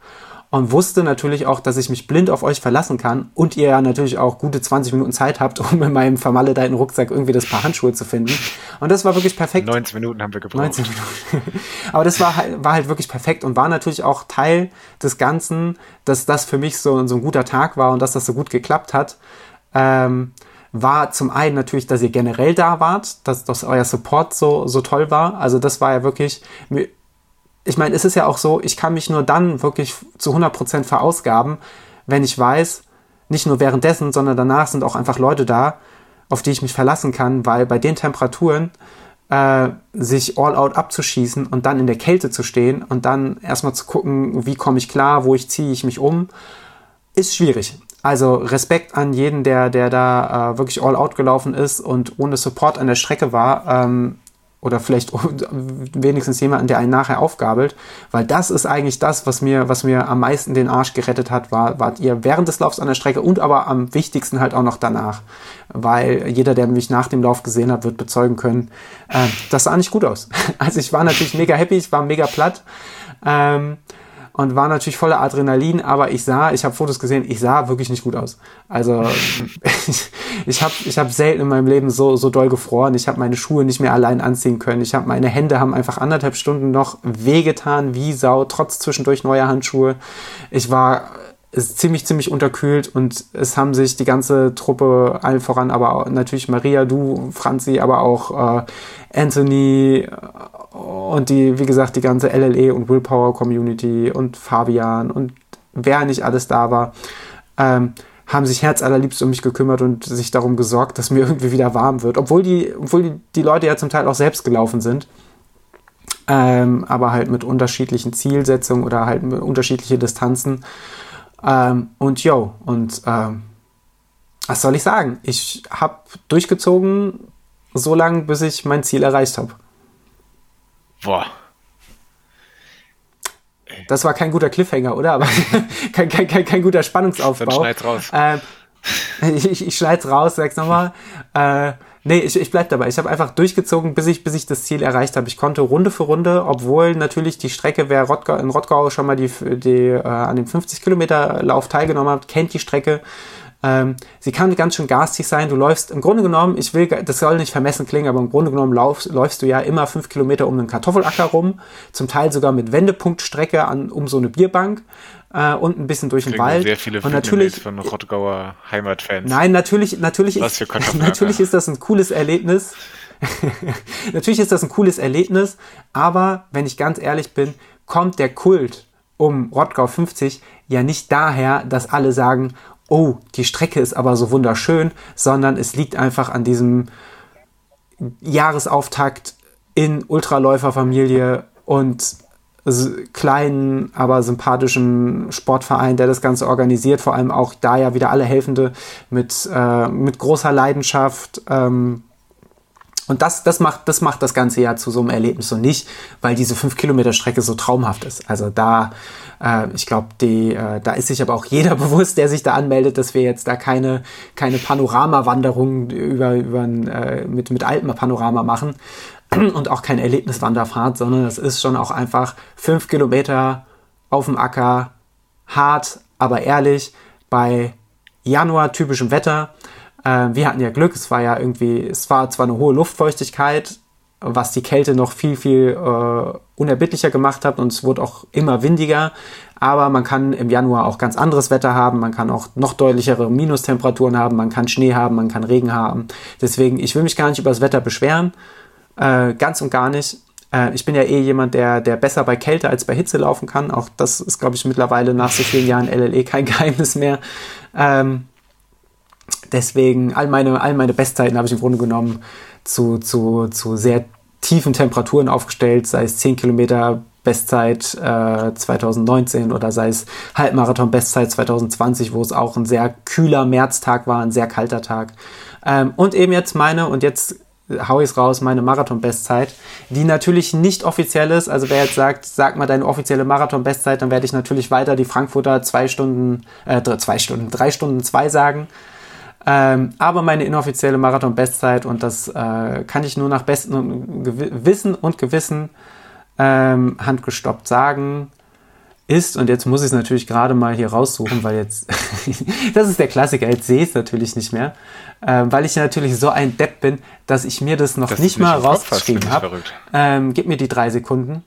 und wusste natürlich auch, dass ich mich blind auf euch verlassen kann und ihr ja natürlich auch gute 20 Minuten Zeit habt, um in meinem vermaledeiten Rucksack irgendwie das Paar Handschuhe zu finden. Und das war wirklich perfekt. 19 Minuten haben wir gebraucht. 19 Minuten. Aber das war halt, war halt wirklich perfekt und war natürlich auch Teil des Ganzen, dass das für mich so, so ein guter Tag war und dass das so gut geklappt hat. Ähm, war zum einen natürlich, dass ihr generell da wart, dass, dass euer Support so, so toll war. Also das war ja wirklich, ich meine, es ist ja auch so, ich kann mich nur dann wirklich zu 100% verausgaben, wenn ich weiß, nicht nur währenddessen, sondern danach sind auch einfach Leute da, auf die ich mich verlassen kann, weil bei den Temperaturen äh, sich all out abzuschießen und dann in der Kälte zu stehen und dann erstmal zu gucken, wie komme ich klar, wo ich ziehe ich mich um, ist schwierig. Also Respekt an jeden, der, der da äh, wirklich all out gelaufen ist und ohne Support an der Strecke war. Ähm, oder vielleicht wenigstens jemanden, der einen nachher aufgabelt, weil das ist eigentlich das, was mir, was mir am meisten den Arsch gerettet hat, war, wart ihr während des Laufs an der Strecke und aber am wichtigsten halt auch noch danach, weil jeder, der mich nach dem Lauf gesehen hat, wird bezeugen können, äh, das sah nicht gut aus. Also ich war natürlich mega happy, ich war mega platt. Ähm, und war natürlich voller Adrenalin, aber ich sah, ich habe Fotos gesehen, ich sah wirklich nicht gut aus. Also ich, ich habe ich hab selten in meinem Leben so, so doll gefroren. Ich habe meine Schuhe nicht mehr allein anziehen können. Ich habe meine Hände haben einfach anderthalb Stunden noch wehgetan wie Sau, trotz zwischendurch neuer Handschuhe. Ich war ist ziemlich, ziemlich unterkühlt und es haben sich die ganze Truppe, allen voran, aber auch natürlich Maria, du, Franzi, aber auch äh, Anthony und die, wie gesagt, die ganze LLE und Willpower Community und Fabian und wer nicht alles da war, ähm, haben sich herzallerliebst um mich gekümmert und sich darum gesorgt, dass mir irgendwie wieder warm wird. Obwohl die, obwohl die, die Leute ja zum Teil auch selbst gelaufen sind. Ähm, aber halt mit unterschiedlichen Zielsetzungen oder halt mit unterschiedliche Distanzen. Ähm, und yo, und ähm, was soll ich sagen? Ich habe durchgezogen so lange, bis ich mein Ziel erreicht habe. Boah. Das war kein guter Cliffhanger, oder? Aber kein, kein, kein, kein guter Spannungsaufbau. Dann schneid's raus. Ähm, ich, ich schneid's raus, sag's nochmal. Äh, nee, ich, ich bleib dabei. Ich habe einfach durchgezogen, bis ich, bis ich das Ziel erreicht habe. Ich konnte Runde für Runde, obwohl natürlich die Strecke, wer Rottgau, in Rottgau schon mal die, die äh, an dem 50 Kilometer Lauf teilgenommen hat, kennt die Strecke. Ähm, sie kann ganz schön garstig sein. Du läufst im Grunde genommen, ich will, das soll nicht vermessen klingen, aber im Grunde genommen laufst, läufst du ja immer fünf Kilometer um einen Kartoffelacker rum, zum Teil sogar mit Wendepunktstrecke an, um so eine Bierbank äh, und ein bisschen durch den Wald. Sehr viele und natürlich von Rottgauer Heimatfans. Nein, natürlich, natürlich ist, natürlich ist das ein cooles Erlebnis. natürlich ist das ein cooles Erlebnis, aber wenn ich ganz ehrlich bin, kommt der Kult um Rottgau 50 ja nicht daher, dass alle sagen, oh, die Strecke ist aber so wunderschön, sondern es liegt einfach an diesem Jahresauftakt in Ultraläuferfamilie und kleinen, aber sympathischen Sportverein, der das Ganze organisiert, vor allem auch da ja wieder alle Helfende mit, äh, mit großer Leidenschaft. Ähm, und das, das, macht, das macht das Ganze ja zu so einem Erlebnis und nicht, weil diese 5 Kilometer Strecke so traumhaft ist. Also da äh, ich glaube, äh, da ist sich aber auch jeder bewusst, der sich da anmeldet, dass wir jetzt da keine, keine Panoramawanderung über, über äh, mit, mit Alpenpanorama machen und auch keine Erlebniswanderfahrt, sondern es ist schon auch einfach fünf Kilometer auf dem Acker, hart, aber ehrlich, bei Januar typischem Wetter. Äh, wir hatten ja Glück, es war ja irgendwie, es war zwar eine hohe Luftfeuchtigkeit, was die Kälte noch viel, viel äh, unerbittlicher gemacht hat und es wurde auch immer windiger. Aber man kann im Januar auch ganz anderes Wetter haben, man kann auch noch deutlichere Minustemperaturen haben, man kann Schnee haben, man kann Regen haben. Deswegen, ich will mich gar nicht über das Wetter beschweren, äh, ganz und gar nicht. Äh, ich bin ja eh jemand, der, der besser bei Kälte als bei Hitze laufen kann. Auch das ist, glaube ich, mittlerweile nach so vielen Jahren LLE kein Geheimnis mehr. Ähm, deswegen, all meine, all meine Bestzeiten habe ich im Grunde genommen zu, zu, zu sehr tiefen Temperaturen aufgestellt, sei es 10 Kilometer Bestzeit äh, 2019 oder sei es Halbmarathon Bestzeit 2020, wo es auch ein sehr kühler Märztag war, ein sehr kalter Tag. Ähm, und eben jetzt meine, und jetzt hau ich es raus, meine Marathon-Bestzeit, die natürlich nicht offiziell ist. Also wer jetzt sagt, sag mal deine offizielle Marathon-Bestzeit, dann werde ich natürlich weiter die Frankfurter zwei Stunden, äh, zwei Stunden, drei Stunden zwei sagen. Ähm, aber meine inoffizielle Marathon-Bestzeit, und das äh, kann ich nur nach bestem Wissen und Gewissen ähm, handgestoppt sagen, ist, und jetzt muss ich es natürlich gerade mal hier raussuchen, weil jetzt, das ist der Klassiker, jetzt sehe ich es natürlich nicht mehr, äh, weil ich natürlich so ein Depp bin, dass ich mir das noch das nicht mal rausgeschrieben habe. Ähm, gib mir die drei Sekunden.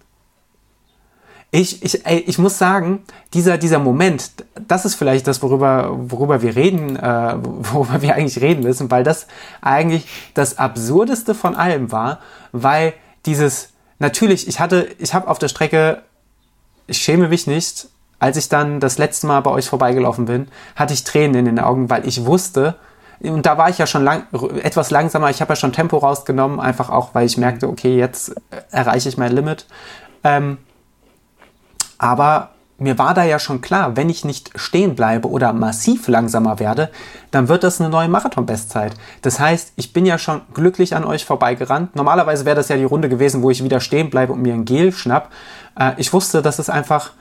Ich, ich, ey, ich muss sagen, dieser, dieser Moment, das ist vielleicht das, worüber, worüber wir reden, äh, worüber wir eigentlich reden müssen, weil das eigentlich das Absurdeste von allem war, weil dieses, natürlich, ich hatte, ich habe auf der Strecke, ich schäme mich nicht, als ich dann das letzte Mal bei euch vorbeigelaufen bin, hatte ich Tränen in den Augen, weil ich wusste, und da war ich ja schon lang, etwas langsamer, ich habe ja schon Tempo rausgenommen, einfach auch, weil ich merkte, okay, jetzt erreiche ich mein Limit. Ähm, aber mir war da ja schon klar, wenn ich nicht stehen bleibe oder massiv langsamer werde, dann wird das eine neue Marathon-Bestzeit. Das heißt, ich bin ja schon glücklich an euch vorbeigerannt. Normalerweise wäre das ja die Runde gewesen, wo ich wieder stehen bleibe und mir ein Gel schnapp. Äh, ich wusste, dass es einfach,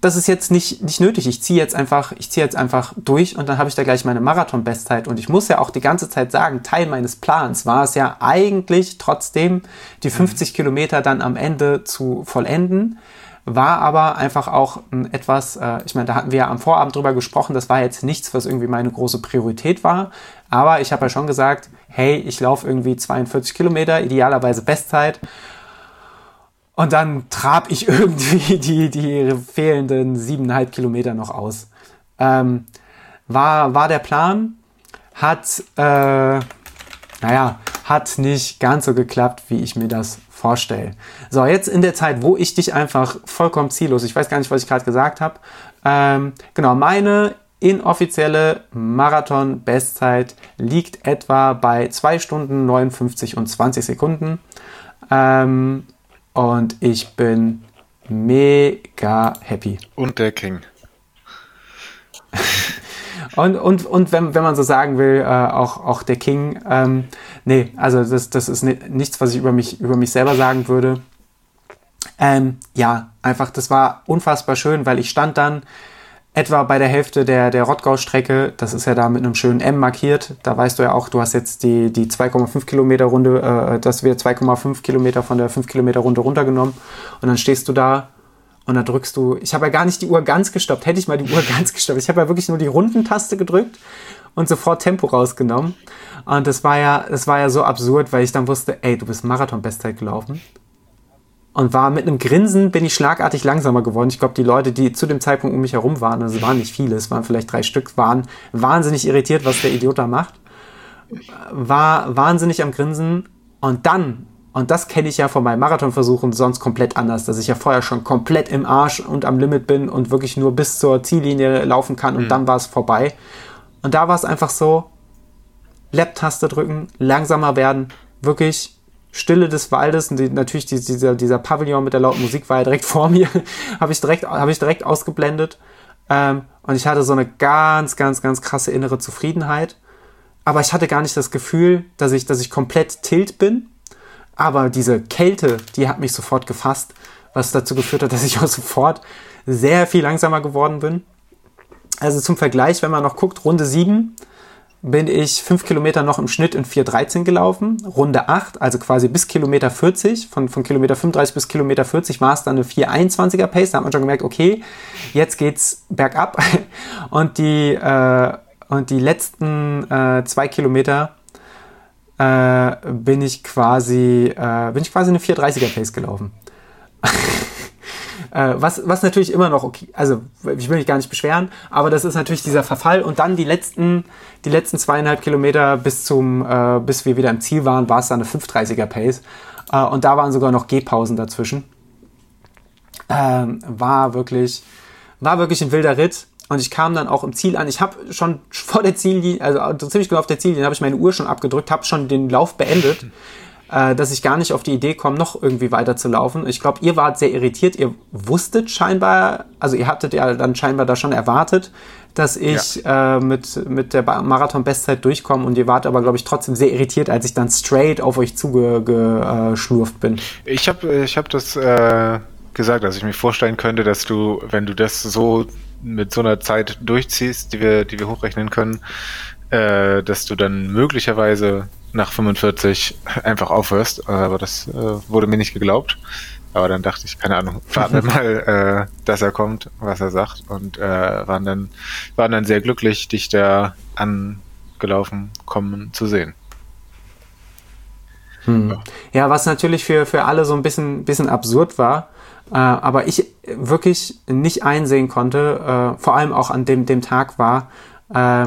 das ist jetzt nicht, nicht nötig. Ich ziehe jetzt einfach, ich ziehe jetzt einfach durch und dann habe ich da gleich meine Marathon-Bestzeit. Und ich muss ja auch die ganze Zeit sagen, Teil meines Plans war es ja eigentlich trotzdem, die 50 mhm. Kilometer dann am Ende zu vollenden war aber einfach auch etwas, äh, ich meine, da hatten wir ja am Vorabend drüber gesprochen, das war jetzt nichts, was irgendwie meine große Priorität war, aber ich habe ja schon gesagt, hey, ich laufe irgendwie 42 Kilometer, idealerweise Bestzeit. Und dann trab ich irgendwie die, die fehlenden siebeneinhalb Kilometer noch aus. Ähm, war, war der Plan, hat, äh, naja, hat nicht ganz so geklappt, wie ich mir das vorstelle. So, jetzt in der Zeit, wo ich dich einfach vollkommen ziellos, ich weiß gar nicht, was ich gerade gesagt habe, ähm, genau, meine inoffizielle Marathon-Bestzeit liegt etwa bei 2 Stunden 59 und 20 Sekunden. Ähm, und ich bin mega happy. Und der King. Und, und, und wenn, wenn man so sagen will, äh, auch, auch der King, ähm, nee, also das, das ist nichts, was ich über mich, über mich selber sagen würde. Ähm, ja, einfach, das war unfassbar schön, weil ich stand dann etwa bei der Hälfte der, der Rottgau-Strecke, das ist ja da mit einem schönen M markiert, da weißt du ja auch, du hast jetzt die, die 2,5 Kilometer Runde, äh, das wird 2,5 Kilometer von der 5 Kilometer Runde runtergenommen. Und dann stehst du da und dann drückst du, ich habe ja gar nicht die Uhr ganz gestoppt. Hätte ich mal die Uhr ganz gestoppt. Ich habe ja wirklich nur die Rundentaste gedrückt und sofort Tempo rausgenommen. Und das war ja, das war ja so absurd, weil ich dann wusste, ey, du bist Marathon-Bestzeit gelaufen. Und war mit einem Grinsen bin ich schlagartig langsamer geworden. Ich glaube, die Leute, die zu dem Zeitpunkt um mich herum waren, also waren nicht viele, es waren vielleicht drei Stück, waren wahnsinnig irritiert, was der Idiot da macht. War wahnsinnig am Grinsen. Und dann und das kenne ich ja von meinen Marathonversuchen sonst komplett anders, dass ich ja vorher schon komplett im Arsch und am Limit bin und wirklich nur bis zur Ziellinie laufen kann und mhm. dann war es vorbei. Und da war es einfach so, Lab-Taste drücken, langsamer werden, wirklich Stille des Waldes und die, natürlich die, dieser, dieser Pavillon mit der lauten Musik war ja direkt vor mir, habe ich direkt, habe ich direkt ausgeblendet. Ähm, und ich hatte so eine ganz, ganz, ganz krasse innere Zufriedenheit. Aber ich hatte gar nicht das Gefühl, dass ich, dass ich komplett tilt bin, aber diese Kälte, die hat mich sofort gefasst, was dazu geführt hat, dass ich auch sofort sehr viel langsamer geworden bin. Also zum Vergleich, wenn man noch guckt, Runde 7 bin ich 5 Kilometer noch im Schnitt in 4,13 gelaufen. Runde 8, also quasi bis Kilometer 40, von, von Kilometer 35 bis Kilometer 40 war es dann eine 4,21er Pace. Da hat man schon gemerkt, okay, jetzt geht's bergab. Und die, äh, und die letzten äh, zwei Kilometer äh, bin ich quasi, äh, bin ich quasi eine 430er Pace gelaufen. äh, was, was natürlich immer noch okay, also ich will mich gar nicht beschweren, aber das ist natürlich dieser Verfall und dann die letzten, die letzten zweieinhalb Kilometer bis zum, äh, bis wir wieder im Ziel waren, war es dann eine 530er Pace äh, und da waren sogar noch Gehpausen dazwischen. Ähm, war wirklich, war wirklich ein wilder Ritt. Und ich kam dann auch im Ziel an. Ich habe schon vor der Ziellinie, also ziemlich genau auf der Ziellinie, habe ich meine Uhr schon abgedrückt, habe schon den Lauf beendet, äh, dass ich gar nicht auf die Idee komme, noch irgendwie weiter zu laufen. Ich glaube, ihr wart sehr irritiert. Ihr wusstet scheinbar, also ihr hattet ja dann scheinbar da schon erwartet, dass ich ja. äh, mit, mit der Marathon-Bestzeit durchkomme und ihr wart aber, glaube ich, trotzdem sehr irritiert, als ich dann straight auf euch zugeschlurft bin. Ich habe ich hab das äh, gesagt, dass ich mir vorstellen könnte, dass du, wenn du das so mit so einer Zeit durchziehst, die wir, die wir hochrechnen können, äh, dass du dann möglicherweise nach 45 einfach aufhörst. Aber das äh, wurde mir nicht geglaubt. Aber dann dachte ich, keine Ahnung, warten wir mal, äh, dass er kommt, was er sagt. Und äh, waren, dann, waren dann sehr glücklich, dich da angelaufen kommen zu sehen. Hm. Ja, was natürlich für, für alle so ein bisschen, bisschen absurd war, äh, aber ich wirklich nicht einsehen konnte, äh, vor allem auch an dem, dem Tag war, äh,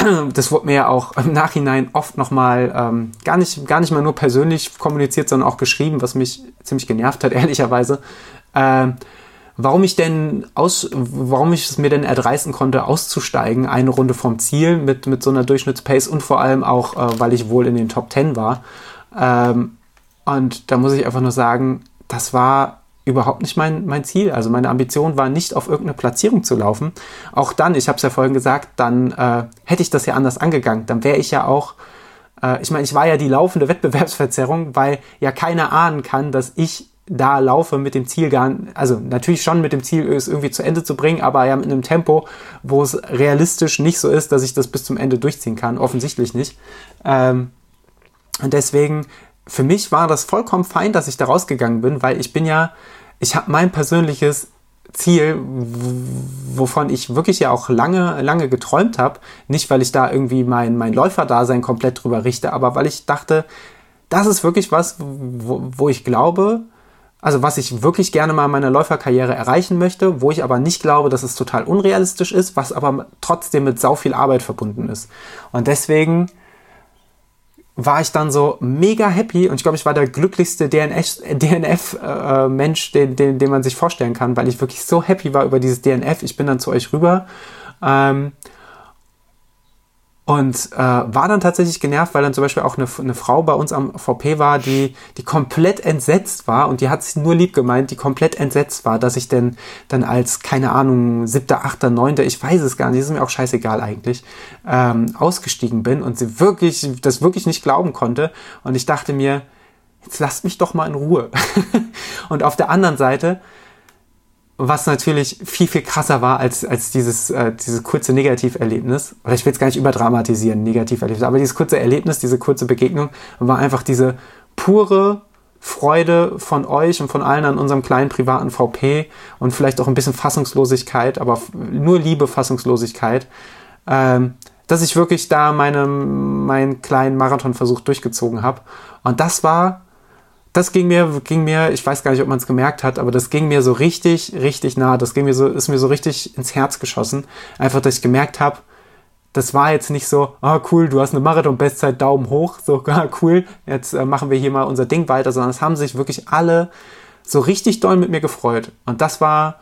das wurde mir ja auch im Nachhinein oft nochmal ähm, gar, nicht, gar nicht mal nur persönlich kommuniziert, sondern auch geschrieben, was mich ziemlich genervt hat, ehrlicherweise. Ähm, warum ich denn aus, warum ich es mir denn erdreisten konnte, auszusteigen, eine Runde vom Ziel mit, mit so einer Durchschnittspace und vor allem auch, äh, weil ich wohl in den Top 10 war. Ähm, und da muss ich einfach nur sagen, das war überhaupt nicht mein, mein Ziel. Also meine Ambition war nicht auf irgendeine Platzierung zu laufen. Auch dann, ich habe es ja vorhin gesagt, dann äh, hätte ich das ja anders angegangen. Dann wäre ich ja auch, äh, ich meine, ich war ja die laufende Wettbewerbsverzerrung, weil ja keiner ahnen kann, dass ich da laufe mit dem Ziel gar, also natürlich schon mit dem Ziel, es irgendwie zu Ende zu bringen, aber ja mit einem Tempo, wo es realistisch nicht so ist, dass ich das bis zum Ende durchziehen kann. Offensichtlich nicht. Ähm, und deswegen, für mich war das vollkommen fein, dass ich da rausgegangen bin, weil ich bin ja, ich habe mein persönliches Ziel, wovon ich wirklich ja auch lange, lange geträumt habe. Nicht, weil ich da irgendwie mein, mein Läuferdasein komplett drüber richte, aber weil ich dachte, das ist wirklich was, wo, wo ich glaube, also was ich wirklich gerne mal in meiner Läuferkarriere erreichen möchte, wo ich aber nicht glaube, dass es total unrealistisch ist, was aber trotzdem mit sau viel Arbeit verbunden ist. Und deswegen war ich dann so mega happy und ich glaube, ich war der glücklichste DNF-Mensch, äh, den, den, den man sich vorstellen kann, weil ich wirklich so happy war über dieses DNF. Ich bin dann zu euch rüber ähm, und äh, war dann tatsächlich genervt, weil dann zum Beispiel auch eine, eine Frau bei uns am VP war, die, die komplett entsetzt war und die hat sich nur lieb gemeint, die komplett entsetzt war, dass ich denn dann als, keine Ahnung, siebter, achter, neunter, ich weiß es gar nicht, ist mir auch scheißegal eigentlich, ähm, ausgestiegen bin und sie wirklich, das wirklich nicht glauben konnte. Und ich dachte mir, jetzt lasst mich doch mal in Ruhe. und auf der anderen Seite was natürlich viel, viel krasser war als, als dieses, äh, dieses kurze Negativerlebnis. Oder ich will es gar nicht überdramatisieren, Negativerlebnis, aber dieses kurze Erlebnis, diese kurze Begegnung war einfach diese pure Freude von euch und von allen an unserem kleinen privaten VP und vielleicht auch ein bisschen Fassungslosigkeit, aber nur Liebe, Fassungslosigkeit, ähm, dass ich wirklich da meine, meinen kleinen Marathonversuch durchgezogen habe. Und das war das ging mir, ging mir, ich weiß gar nicht, ob man es gemerkt hat, aber das ging mir so richtig, richtig nah. Das ging mir so, ist mir so richtig ins Herz geschossen. Einfach, dass ich gemerkt habe, das war jetzt nicht so, ah cool, du hast eine Marathon-Bestzeit, Daumen hoch, so ah, cool, jetzt äh, machen wir hier mal unser Ding weiter, sondern es haben sich wirklich alle so richtig doll mit mir gefreut. Und das war,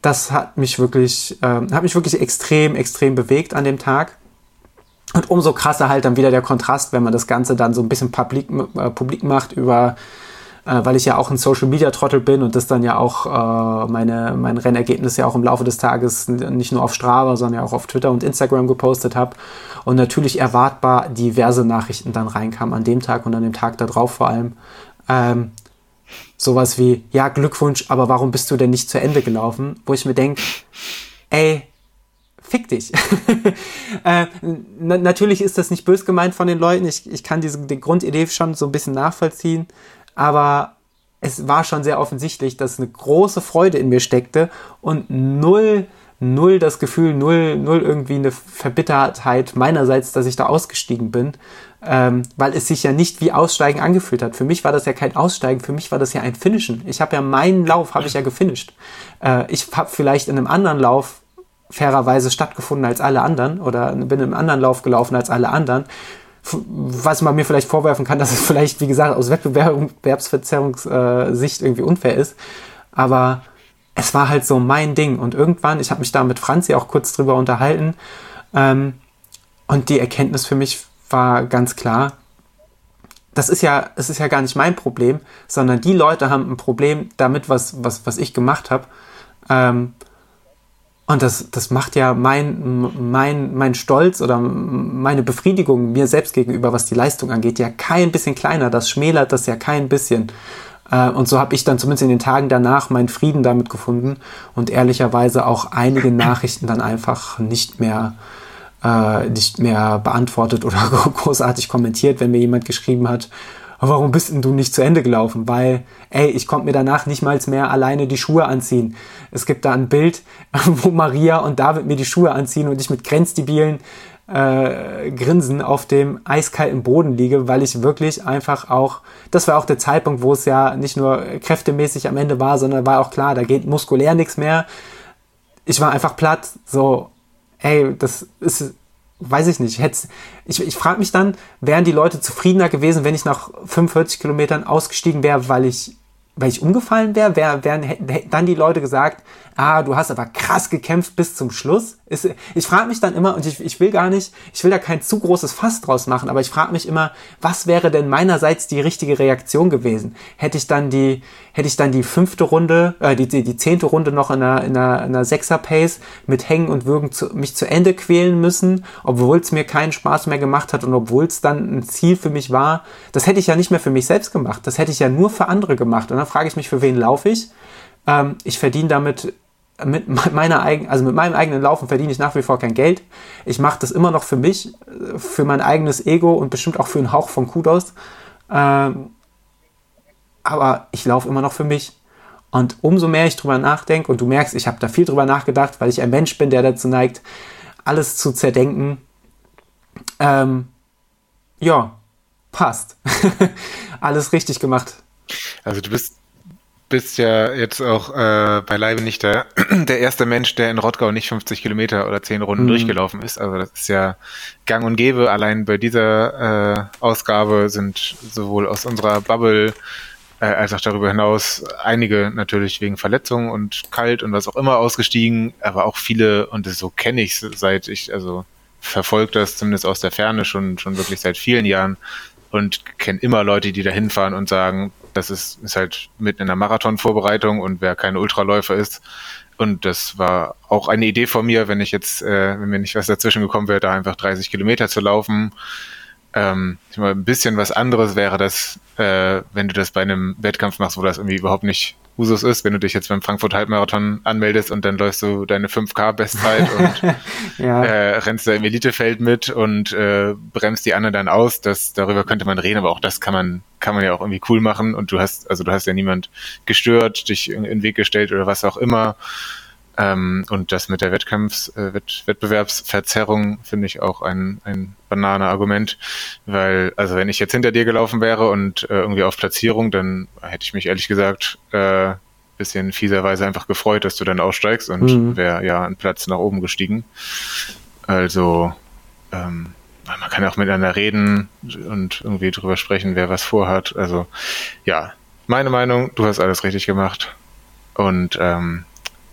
das hat mich wirklich, äh, hat mich wirklich extrem, extrem bewegt an dem Tag. Und umso krasser halt dann wieder der Kontrast, wenn man das Ganze dann so ein bisschen publik, äh, publik macht über, äh, weil ich ja auch ein Social Media Trottel bin und das dann ja auch äh, meine, mein Rennergebnis ja auch im Laufe des Tages nicht nur auf Strava, sondern ja auch auf Twitter und Instagram gepostet habe und natürlich erwartbar diverse Nachrichten dann reinkamen an dem Tag und an dem Tag darauf vor allem. Ähm, sowas wie, ja, Glückwunsch, aber warum bist du denn nicht zu Ende gelaufen? Wo ich mir denke, ey, fick dich. äh, na, natürlich ist das nicht bös gemeint von den Leuten. Ich, ich kann diese die Grundidee schon so ein bisschen nachvollziehen, aber es war schon sehr offensichtlich, dass eine große Freude in mir steckte und null, null das Gefühl, null, null irgendwie eine Verbittertheit meinerseits, dass ich da ausgestiegen bin, ähm, weil es sich ja nicht wie Aussteigen angefühlt hat. Für mich war das ja kein Aussteigen, für mich war das ja ein Finishen. Ich habe ja meinen Lauf, habe ich ja gefinisht. Äh, ich habe vielleicht in einem anderen Lauf fairerweise stattgefunden als alle anderen oder bin im anderen Lauf gelaufen als alle anderen. Was man mir vielleicht vorwerfen kann, dass es vielleicht, wie gesagt, aus Wettbewerbsverzerrungssicht irgendwie unfair ist. Aber es war halt so mein Ding. Und irgendwann, ich habe mich da mit Franzi auch kurz drüber unterhalten. Ähm, und die Erkenntnis für mich war ganz klar, das ist ja, es ist ja gar nicht mein Problem, sondern die Leute haben ein Problem damit, was, was, was ich gemacht habe. Ähm, und das, das macht ja mein, mein, mein Stolz oder meine Befriedigung mir selbst gegenüber, was die Leistung angeht, ja kein bisschen kleiner. Das schmälert das ja kein bisschen. Äh, und so habe ich dann zumindest in den Tagen danach meinen Frieden damit gefunden und ehrlicherweise auch einige Nachrichten dann einfach nicht mehr, äh, nicht mehr beantwortet oder großartig kommentiert, wenn mir jemand geschrieben hat, warum bist denn du nicht zu Ende gelaufen? Weil, ey, ich konnte mir danach nicht mal mehr alleine die Schuhe anziehen. Es gibt da ein Bild, wo Maria und David mir die Schuhe anziehen und ich mit grenzdebilen äh, Grinsen auf dem eiskalten Boden liege, weil ich wirklich einfach auch, das war auch der Zeitpunkt, wo es ja nicht nur kräftemäßig am Ende war, sondern war auch klar, da geht muskulär nichts mehr. Ich war einfach platt, so, ey, das ist, weiß ich nicht. Hätt's, ich ich frage mich dann, wären die Leute zufriedener gewesen, wenn ich nach 45 Kilometern ausgestiegen wäre, weil ich weil ich umgefallen wäre, wär, wären hätten dann die Leute gesagt, ah, du hast aber krass gekämpft bis zum Schluss. Ist, ich frage mich dann immer, und ich, ich will gar nicht, ich will da kein zu großes Fass draus machen, aber ich frage mich immer, was wäre denn meinerseits die richtige Reaktion gewesen? Hätte ich dann die, hätte ich dann die fünfte Runde, äh, die, die, die zehnte Runde noch in einer, in einer, in einer Sechser-Pace mit Hängen und Würgen zu, mich zu Ende quälen müssen, obwohl es mir keinen Spaß mehr gemacht hat und obwohl es dann ein Ziel für mich war. Das hätte ich ja nicht mehr für mich selbst gemacht. Das hätte ich ja nur für andere gemacht. Und dann frage ich mich, für wen laufe ich? Ähm, ich verdiene damit mit meiner eigenen, also mit meinem eigenen Laufen verdiene ich nach wie vor kein Geld. Ich mache das immer noch für mich, für mein eigenes Ego und bestimmt auch für einen Hauch von Kudos. Ähm, aber ich laufe immer noch für mich. Und umso mehr ich drüber nachdenke, und du merkst, ich habe da viel drüber nachgedacht, weil ich ein Mensch bin, der dazu neigt, alles zu zerdenken. Ähm, ja, passt. alles richtig gemacht. Also du bist bist ja jetzt auch äh, beileibe nicht der, der erste Mensch, der in Rottgau nicht 50 Kilometer oder 10 Runden mhm. durchgelaufen ist. Also das ist ja gang und gäbe. Allein bei dieser äh, Ausgabe sind sowohl aus unserer Bubble äh, als auch darüber hinaus einige natürlich wegen Verletzungen und kalt und was auch immer ausgestiegen, aber auch viele, und das so kenne ich seit ich, also verfolge das zumindest aus der Ferne schon, schon wirklich seit vielen Jahren und kenne immer Leute, die da hinfahren und sagen, das ist, ist halt mitten in der Marathonvorbereitung und wer kein Ultraläufer ist. Und das war auch eine Idee von mir, wenn ich jetzt, äh, wenn mir nicht was dazwischen gekommen wäre, da einfach 30 Kilometer zu laufen. Ähm, ich mal, ein bisschen was anderes wäre das, äh, wenn du das bei einem Wettkampf machst, wo das irgendwie überhaupt nicht Usus ist, wenn du dich jetzt beim Frankfurt Halbmarathon anmeldest und dann läufst du deine 5K-Bestzeit und ja. äh, rennst da im Elitefeld mit und äh, bremst die anderen dann aus. Das, darüber könnte man reden, aber auch das kann man, kann man ja auch irgendwie cool machen und du hast, also du hast ja niemand gestört, dich in, in den Weg gestellt oder was auch immer. Ähm, und das mit der Wettkampfs, äh, Wett Wettbewerbsverzerrung finde ich auch ein, ein Banane-Argument, weil, also wenn ich jetzt hinter dir gelaufen wäre und äh, irgendwie auf Platzierung, dann hätte ich mich ehrlich gesagt äh, bisschen fieserweise einfach gefreut, dass du dann aussteigst und mhm. wäre ja ein Platz nach oben gestiegen. Also, ähm, man kann ja auch miteinander reden und irgendwie drüber sprechen, wer was vorhat. Also, ja, meine Meinung, du hast alles richtig gemacht. Und ähm,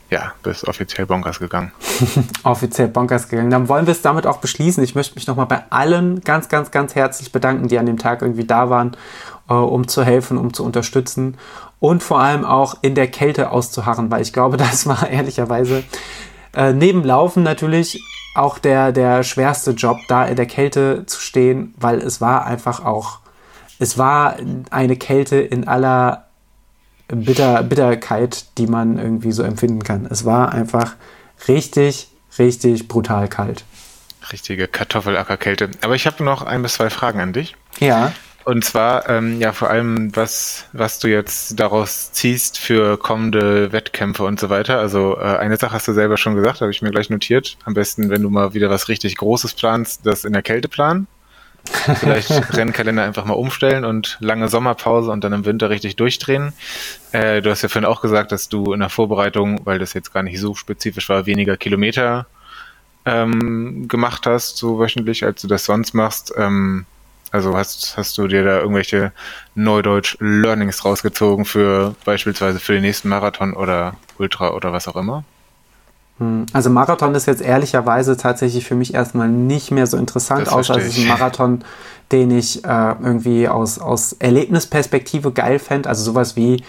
ja, bist offiziell bonkers gegangen. offiziell bonkers gegangen. Dann wollen wir es damit auch beschließen. Ich möchte mich nochmal bei allen ganz, ganz, ganz herzlich bedanken, die an dem Tag irgendwie da waren, äh, um zu helfen, um zu unterstützen und vor allem auch in der Kälte auszuharren, weil ich glaube, das war ehrlicherweise äh, neben Laufen natürlich auch der, der schwerste Job, da in der Kälte zu stehen, weil es war einfach auch, es war eine Kälte in aller Bitter, Bitterkeit, die man irgendwie so empfinden kann. Es war einfach richtig, richtig brutal kalt. Richtige Kartoffelackerkälte. Aber ich habe noch ein bis zwei Fragen an dich. Ja. Und zwar, ähm, ja, vor allem, was, was du jetzt daraus ziehst für kommende Wettkämpfe und so weiter. Also, äh, eine Sache hast du selber schon gesagt, habe ich mir gleich notiert. Am besten, wenn du mal wieder was richtig Großes planst, das in der Kälte planen. Vielleicht Rennkalender einfach mal umstellen und lange Sommerpause und dann im Winter richtig durchdrehen. Äh, du hast ja vorhin auch gesagt, dass du in der Vorbereitung, weil das jetzt gar nicht so spezifisch war, weniger Kilometer ähm, gemacht hast, so wöchentlich, als du das sonst machst. Ähm, also hast, hast du dir da irgendwelche Neudeutsch Learnings rausgezogen für beispielsweise für den nächsten Marathon oder Ultra oder was auch immer? Hm, also Marathon ist jetzt ehrlicherweise tatsächlich für mich erstmal nicht mehr so interessant, außer es ist ein Marathon, den ich äh, irgendwie aus, aus Erlebnisperspektive geil fände. Also sowas wie,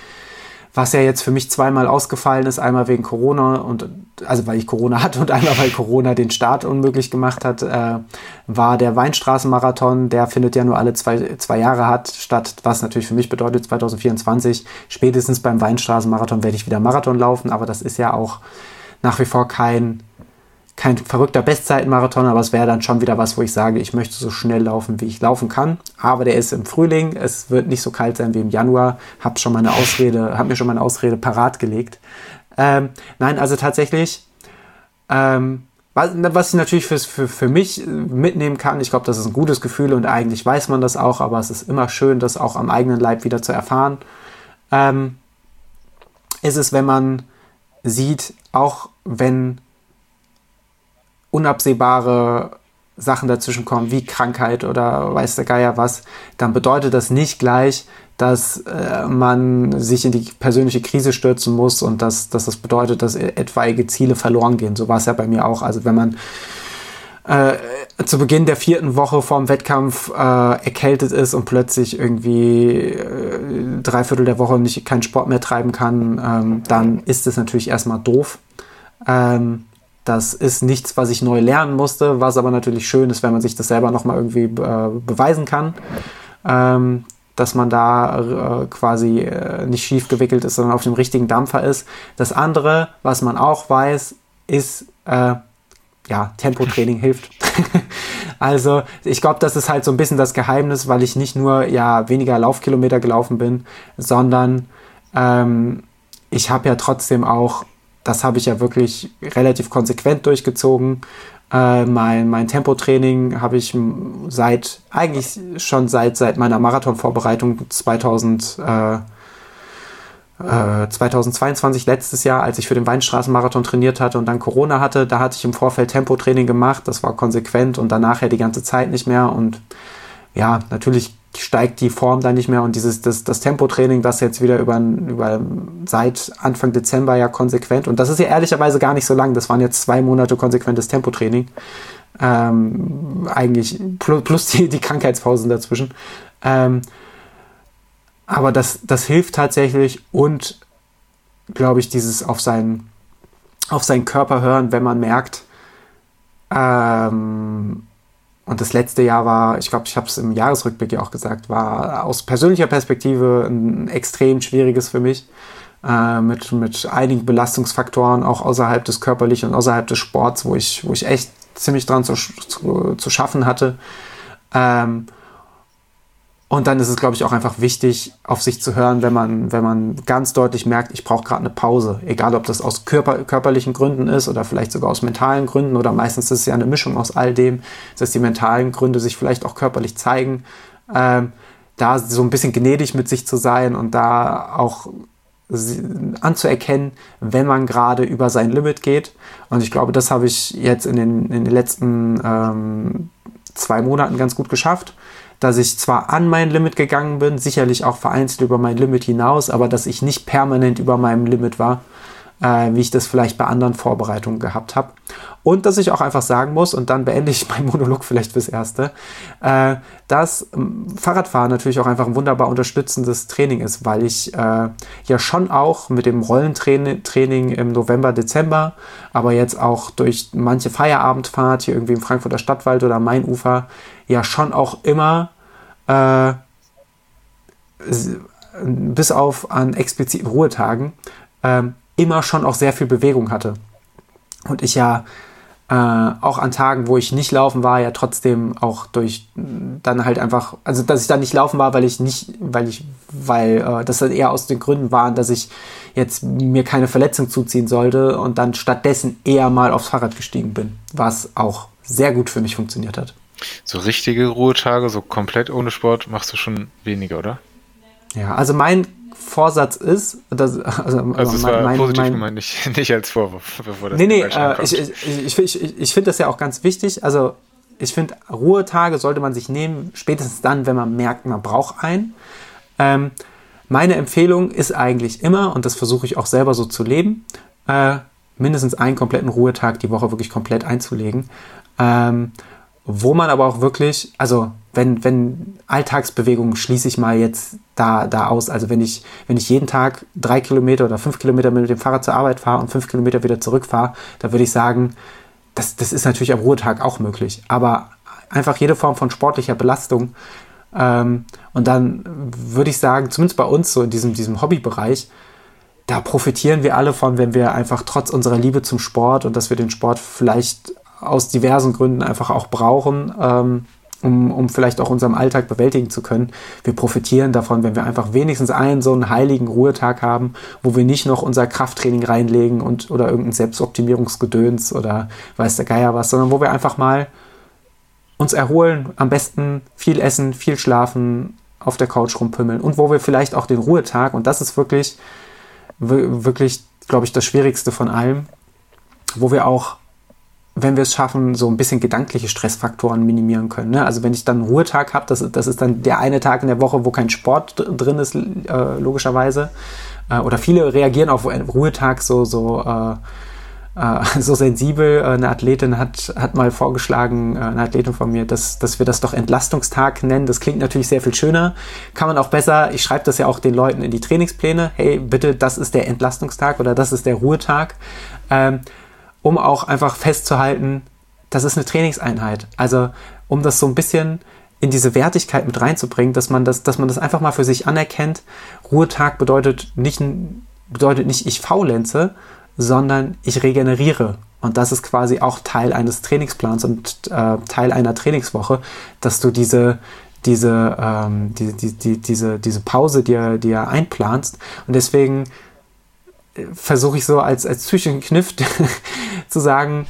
was ja jetzt für mich zweimal ausgefallen ist, einmal wegen Corona und also weil ich Corona hatte und einmal weil Corona den Start unmöglich gemacht hat, äh, war der Weinstraßenmarathon, der findet ja nur alle zwei, zwei Jahre hat, statt, was natürlich für mich bedeutet 2024, spätestens beim Weinstraßenmarathon werde ich wieder Marathon laufen, aber das ist ja auch nach wie vor kein, kein verrückter Bestzeitenmarathon, aber es wäre dann schon wieder was, wo ich sage, ich möchte so schnell laufen, wie ich laufen kann. Aber der ist im Frühling, es wird nicht so kalt sein wie im Januar. Hab schon meine Ausrede, hab mir schon meine Ausrede parat gelegt. Ähm, nein, also tatsächlich, ähm, was, ich natürlich für, für, für mich mitnehmen kann, ich glaube, das ist ein gutes Gefühl und eigentlich weiß man das auch, aber es ist immer schön, das auch am eigenen Leib wieder zu erfahren. Ähm, ist es, wenn man sieht, auch wenn unabsehbare Sachen dazwischen kommen, wie Krankheit oder weiß der Geier was, dann bedeutet das nicht gleich, dass äh, man sich in die persönliche Krise stürzen muss und dass, dass das bedeutet, dass etwaige Ziele verloren gehen. So war es ja bei mir auch. Also wenn man äh, zu Beginn der vierten Woche vorm Wettkampf äh, erkältet ist und plötzlich irgendwie äh, drei Viertel der Woche nicht keinen Sport mehr treiben kann, ähm, dann ist es natürlich erstmal doof. Ähm, das ist nichts, was ich neu lernen musste, was aber natürlich schön ist, wenn man sich das selber nochmal irgendwie äh, beweisen kann. Ähm, dass man da äh, quasi äh, nicht schief gewickelt ist, sondern auf dem richtigen Dampfer ist. Das andere, was man auch weiß, ist, äh, ja, Tempotraining hilft. also ich glaube, das ist halt so ein bisschen das Geheimnis, weil ich nicht nur ja weniger Laufkilometer gelaufen bin, sondern ähm, ich habe ja trotzdem auch das habe ich ja wirklich relativ konsequent durchgezogen. Äh, mein, mein Tempotraining habe ich seit, eigentlich schon seit, seit meiner Marathonvorbereitung 2000, äh, äh, 2022, letztes Jahr, als ich für den Weinstraßenmarathon trainiert hatte und dann Corona hatte, da hatte ich im Vorfeld Tempotraining gemacht. Das war konsequent und danach ja die ganze Zeit nicht mehr. Und ja, natürlich steigt die Form dann nicht mehr und dieses das, das Tempotraining, das jetzt wieder über, über seit Anfang Dezember ja konsequent und das ist ja ehrlicherweise gar nicht so lang. Das waren jetzt zwei Monate konsequentes Tempotraining, ähm, eigentlich plus, plus die, die Krankheitspausen dazwischen. Ähm, aber das, das hilft tatsächlich und glaube ich dieses auf seinen auf seinen Körper hören, wenn man merkt, ähm, und das letzte Jahr war, ich glaube, ich habe es im Jahresrückblick ja auch gesagt, war aus persönlicher Perspektive ein extrem schwieriges für mich. Äh, mit, mit einigen Belastungsfaktoren, auch außerhalb des körperlichen und außerhalb des Sports, wo ich, wo ich echt ziemlich dran zu, zu, zu schaffen hatte. Ähm, und dann ist es, glaube ich, auch einfach wichtig, auf sich zu hören, wenn man, wenn man ganz deutlich merkt, ich brauche gerade eine Pause. Egal, ob das aus körper, körperlichen Gründen ist oder vielleicht sogar aus mentalen Gründen oder meistens ist es ja eine Mischung aus all dem, dass die mentalen Gründe sich vielleicht auch körperlich zeigen. Ähm, da so ein bisschen gnädig mit sich zu sein und da auch anzuerkennen, wenn man gerade über sein Limit geht. Und ich glaube, das habe ich jetzt in den, in den letzten ähm, zwei Monaten ganz gut geschafft dass ich zwar an mein Limit gegangen bin, sicherlich auch vereinzelt über mein Limit hinaus, aber dass ich nicht permanent über meinem Limit war, äh, wie ich das vielleicht bei anderen Vorbereitungen gehabt habe. Und dass ich auch einfach sagen muss, und dann beende ich meinen Monolog vielleicht fürs Erste, äh, dass ähm, Fahrradfahren natürlich auch einfach ein wunderbar unterstützendes Training ist, weil ich äh, ja schon auch mit dem Rollentraining im November, Dezember, aber jetzt auch durch manche Feierabendfahrt hier irgendwie im Frankfurter Stadtwald oder Mainufer ja schon auch immer äh, bis auf an expliziten Ruhetagen äh, immer schon auch sehr viel Bewegung hatte. Und ich ja äh, auch an Tagen, wo ich nicht laufen war, ja trotzdem auch durch dann halt einfach, also dass ich dann nicht laufen war, weil ich nicht, weil ich, weil äh, das dann eher aus den Gründen waren, dass ich jetzt mir keine Verletzung zuziehen sollte und dann stattdessen eher mal aufs Fahrrad gestiegen bin, was auch sehr gut für mich funktioniert hat. So richtige Ruhetage, so komplett ohne Sport, machst du schon weniger, oder? Ja, also mein Vorsatz ist, dass, also, also es mein, war mein, positiv mein, gemeint, nicht, nicht als Vorwurf, bevor das Nee, nee, äh, ich, ich, ich, ich, ich finde das ja auch ganz wichtig. Also ich finde, Ruhetage sollte man sich nehmen, spätestens dann, wenn man merkt, man braucht einen. Ähm, meine Empfehlung ist eigentlich immer, und das versuche ich auch selber so zu leben, äh, mindestens einen kompletten Ruhetag die Woche wirklich komplett einzulegen. Ähm, wo man aber auch wirklich, also wenn, wenn Alltagsbewegungen schließe ich mal jetzt da, da aus. Also wenn ich, wenn ich jeden Tag drei Kilometer oder fünf Kilometer mit dem Fahrrad zur Arbeit fahre und fünf Kilometer wieder zurückfahre, da würde ich sagen, das, das ist natürlich am Ruhetag auch möglich. Aber einfach jede Form von sportlicher Belastung. Ähm, und dann würde ich sagen, zumindest bei uns so in diesem, diesem Hobbybereich, da profitieren wir alle von, wenn wir einfach trotz unserer Liebe zum Sport und dass wir den Sport vielleicht aus diversen Gründen einfach auch brauchen, ähm, um, um vielleicht auch unseren Alltag bewältigen zu können. Wir profitieren davon, wenn wir einfach wenigstens einen so einen heiligen Ruhetag haben, wo wir nicht noch unser Krafttraining reinlegen und oder irgendein Selbstoptimierungsgedöns oder weiß der Geier was, sondern wo wir einfach mal uns erholen, am besten viel essen, viel schlafen, auf der Couch rumpümmeln und wo wir vielleicht auch den Ruhetag, und das ist wirklich, wirklich, glaube ich, das Schwierigste von allem, wo wir auch wenn wir es schaffen, so ein bisschen gedankliche Stressfaktoren minimieren können. Ne? Also wenn ich dann einen Ruhetag habe, das, das ist dann der eine Tag in der Woche, wo kein Sport drin ist, äh, logischerweise. Äh, oder viele reagieren auf einen Ruhetag so, so, äh, äh so sensibel. Äh, eine Athletin hat, hat mal vorgeschlagen, äh, eine Athletin von mir, dass, dass wir das doch Entlastungstag nennen. Das klingt natürlich sehr viel schöner. Kann man auch besser, ich schreibe das ja auch den Leuten in die Trainingspläne. Hey, bitte, das ist der Entlastungstag oder das ist der Ruhetag. Ähm, um auch einfach festzuhalten, das ist eine Trainingseinheit. Also um das so ein bisschen in diese Wertigkeit mit reinzubringen, dass man das, dass man das einfach mal für sich anerkennt. Ruhetag bedeutet nicht, bedeutet nicht ich faulenze, sondern ich regeneriere. Und das ist quasi auch Teil eines Trainingsplans und äh, Teil einer Trainingswoche, dass du diese, diese, ähm, die, die, die, diese, diese Pause dir, dir einplanst. Und deswegen versuche ich so als, als psychischen zu sagen,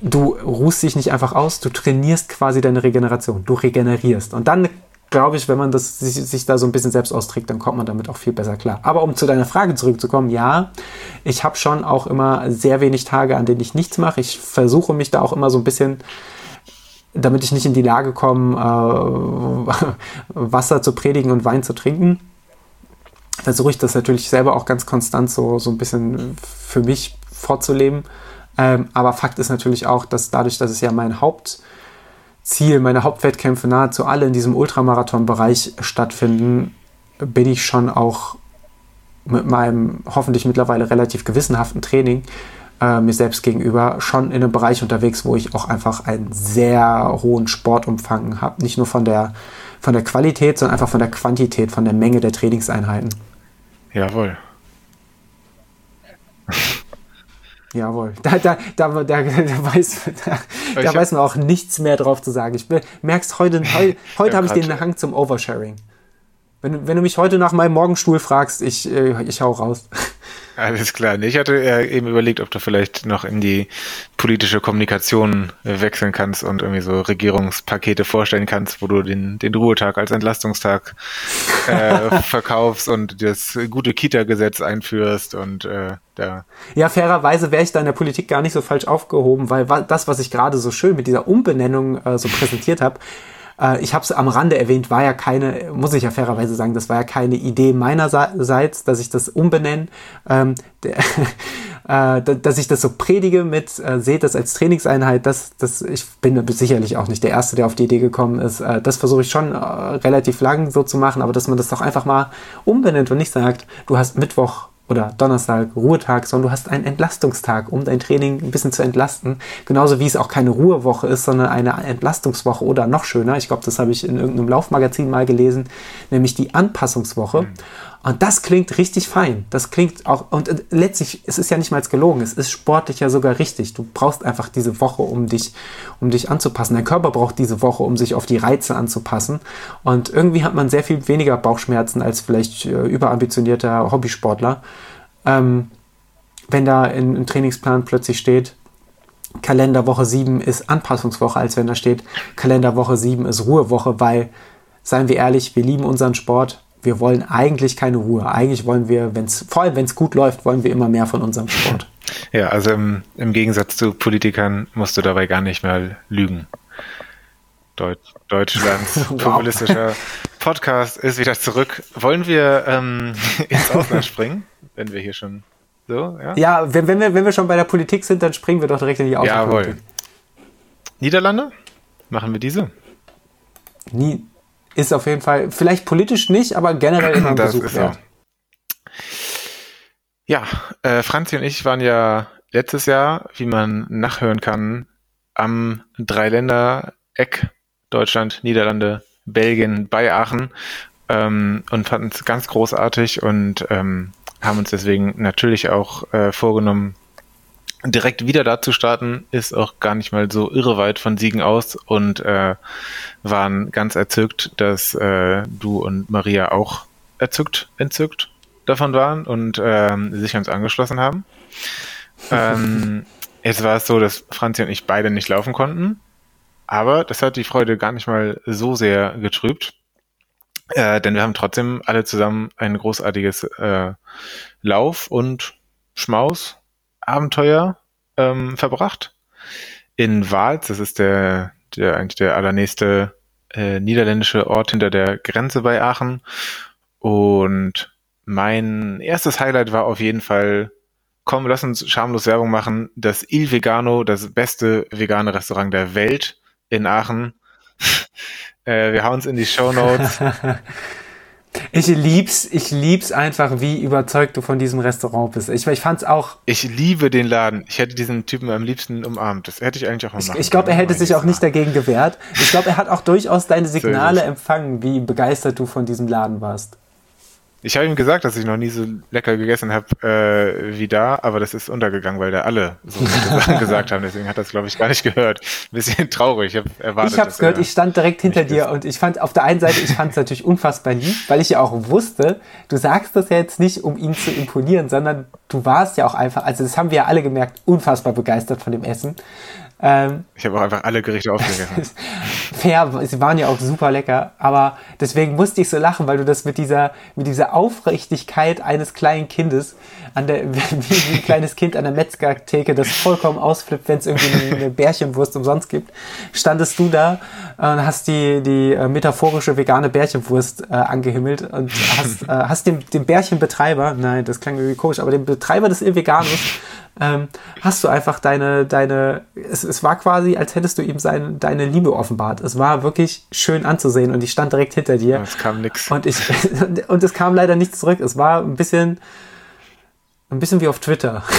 du ruhst dich nicht einfach aus, du trainierst quasi deine Regeneration, du regenerierst. Und dann glaube ich, wenn man das sich, sich, da so ein bisschen selbst austrägt, dann kommt man damit auch viel besser klar. Aber um zu deiner Frage zurückzukommen, ja, ich habe schon auch immer sehr wenig Tage, an denen ich nichts mache. Ich versuche mich da auch immer so ein bisschen, damit ich nicht in die Lage komme, äh, Wasser zu predigen und Wein zu trinken versuche ich das natürlich selber auch ganz konstant so, so ein bisschen für mich vorzuleben. Ähm, aber Fakt ist natürlich auch, dass dadurch, dass es ja mein Hauptziel, meine Hauptwettkämpfe nahezu alle in diesem Ultramarathon-Bereich stattfinden, bin ich schon auch mit meinem hoffentlich mittlerweile relativ gewissenhaften Training äh, mir selbst gegenüber schon in einem Bereich unterwegs, wo ich auch einfach einen sehr hohen Sportumfang habe. Nicht nur von der von der Qualität, sondern einfach von der Quantität, von der Menge der Trainingseinheiten. Jawohl. Jawohl. Da, da, da, da, da, weiß, da, da weiß man auch nichts mehr drauf zu sagen. Ich merkst heute, heute, heute habe ich den Hang zum Oversharing. Wenn, wenn du mich heute nach meinem Morgenstuhl fragst, ich, äh, ich hau raus. Alles klar. Ich hatte eben überlegt, ob du vielleicht noch in die politische Kommunikation wechseln kannst und irgendwie so Regierungspakete vorstellen kannst, wo du den, den Ruhetag als Entlastungstag äh, verkaufst und das gute Kita-Gesetz einführst und äh, da. Ja, fairerweise wäre ich da in der Politik gar nicht so falsch aufgehoben, weil das, was ich gerade so schön mit dieser Umbenennung äh, so präsentiert habe, äh, ich habe es am Rande erwähnt, war ja keine, muss ich ja fairerweise sagen, das war ja keine Idee meinerseits, dass ich das umbenenne. Ähm, äh, dass ich das so predige mit, äh, seht das als Trainingseinheit, das, das, ich bin sicherlich auch nicht der Erste, der auf die Idee gekommen ist. Äh, das versuche ich schon äh, relativ lang so zu machen, aber dass man das doch einfach mal umbenennt und nicht sagt, du hast Mittwoch oder Donnerstag Ruhetag, sondern du hast einen Entlastungstag, um dein Training ein bisschen zu entlasten. Genauso wie es auch keine Ruhewoche ist, sondern eine Entlastungswoche oder noch schöner. Ich glaube, das habe ich in irgendeinem Laufmagazin mal gelesen, nämlich die Anpassungswoche. Mhm. Und das klingt richtig fein. Das klingt auch, und äh, letztlich, es ist ja nicht mal gelogen, es ist sportlich ja sogar richtig. Du brauchst einfach diese Woche, um dich, um dich anzupassen. Dein Körper braucht diese Woche, um sich auf die Reize anzupassen. Und irgendwie hat man sehr viel weniger Bauchschmerzen als vielleicht äh, überambitionierter Hobbysportler. Ähm, wenn da in, im Trainingsplan plötzlich steht, Kalenderwoche 7 ist Anpassungswoche, als wenn da steht, Kalenderwoche 7 ist Ruhewoche, weil, seien wir ehrlich, wir lieben unseren Sport, wir wollen eigentlich keine Ruhe. Eigentlich wollen wir, wenn's, vor allem wenn es gut läuft, wollen wir immer mehr von unserem Sport. Ja, also im, im Gegensatz zu Politikern musst du dabei gar nicht mehr lügen. Deut Deutschlands populistischer Podcast ist wieder zurück. Wollen wir ähm, ins Ausland springen, wenn wir hier schon so, ja? Ja, wenn, wenn, wir, wenn wir schon bei der Politik sind, dann springen wir doch direkt in die Auslandpolitik. Jawohl. Niederlande? Machen wir diese? Nie, ist auf jeden Fall, vielleicht politisch nicht, aber generell immer ein Besuch wert. Ja, äh, Franzi und ich waren ja letztes Jahr, wie man nachhören kann, am Dreiländereck Deutschland, Niederlande, Belgien bei Aachen ähm, und fanden es ganz großartig und ähm, haben uns deswegen natürlich auch äh, vorgenommen, direkt wieder da zu starten, ist auch gar nicht mal so irre weit von Siegen aus und äh, waren ganz erzückt, dass äh, du und Maria auch erzückt, entzückt davon waren und ähm, sich uns angeschlossen haben. ähm, jetzt war es so, dass Franzi und ich beide nicht laufen konnten, aber das hat die Freude gar nicht mal so sehr getrübt. Äh, denn wir haben trotzdem alle zusammen ein großartiges äh, Lauf- und Schmaus Abenteuer ähm, verbracht. In Wals, das ist der, der eigentlich der allernächste äh, niederländische Ort hinter der Grenze bei Aachen. Und mein erstes Highlight war auf jeden Fall, komm, lass uns schamlos Werbung machen, das Il Vegano, das beste vegane Restaurant der Welt in Aachen. äh, wir hauen es in die Show Notes. Ich lieb's, ich lieb's einfach, wie überzeugt du von diesem Restaurant bist. Ich, ich fand's auch. Ich liebe den Laden. Ich hätte diesen Typen am liebsten umarmt. Das hätte ich eigentlich auch mal machen Ich, ich glaube, er hätte sich auch nicht dagegen gewehrt. Ich glaube, er hat auch durchaus deine Signale empfangen, wie begeistert du von diesem Laden warst. Ich habe ihm gesagt, dass ich noch nie so lecker gegessen habe äh, wie da, aber das ist untergegangen, weil da alle so Sachen gesagt haben. Deswegen hat das, glaube ich, gar nicht gehört. Ein bisschen traurig. Ich habe erwartet. Ich habe es gehört. Ich stand direkt hinter dir und ich fand auf der einen Seite, ich fand es natürlich unfassbar lieb, weil ich ja auch wusste, du sagst das ja jetzt nicht, um ihn zu imponieren, sondern du warst ja auch einfach, also das haben wir ja alle gemerkt, unfassbar begeistert von dem Essen. Ähm, ich habe auch einfach alle Gerichte aufgegessen. Fair, sie waren ja auch super lecker, aber deswegen musste ich so lachen, weil du das mit dieser, mit dieser Aufrichtigkeit eines kleinen Kindes, an der, wie, ein kleines Kind an der Metzgertheke, das vollkommen ausflippt, wenn es irgendwie eine, Bärchenwurst umsonst gibt, standest du da und hast die, die äh, metaphorische vegane Bärchenwurst äh, angehimmelt und hast, äh, hast dem, dem Bärchenbetreiber, nein, das klang irgendwie komisch, aber dem Betreiber des Ilveganus ähm, hast du einfach deine, deine, es, es war quasi, als hättest du ihm seine, deine Liebe offenbart. Es war wirklich schön anzusehen und ich stand direkt hinter dir. Es kam nichts. Und ich, und es kam leider nichts zurück. Es war ein bisschen, ein bisschen wie auf Twitter.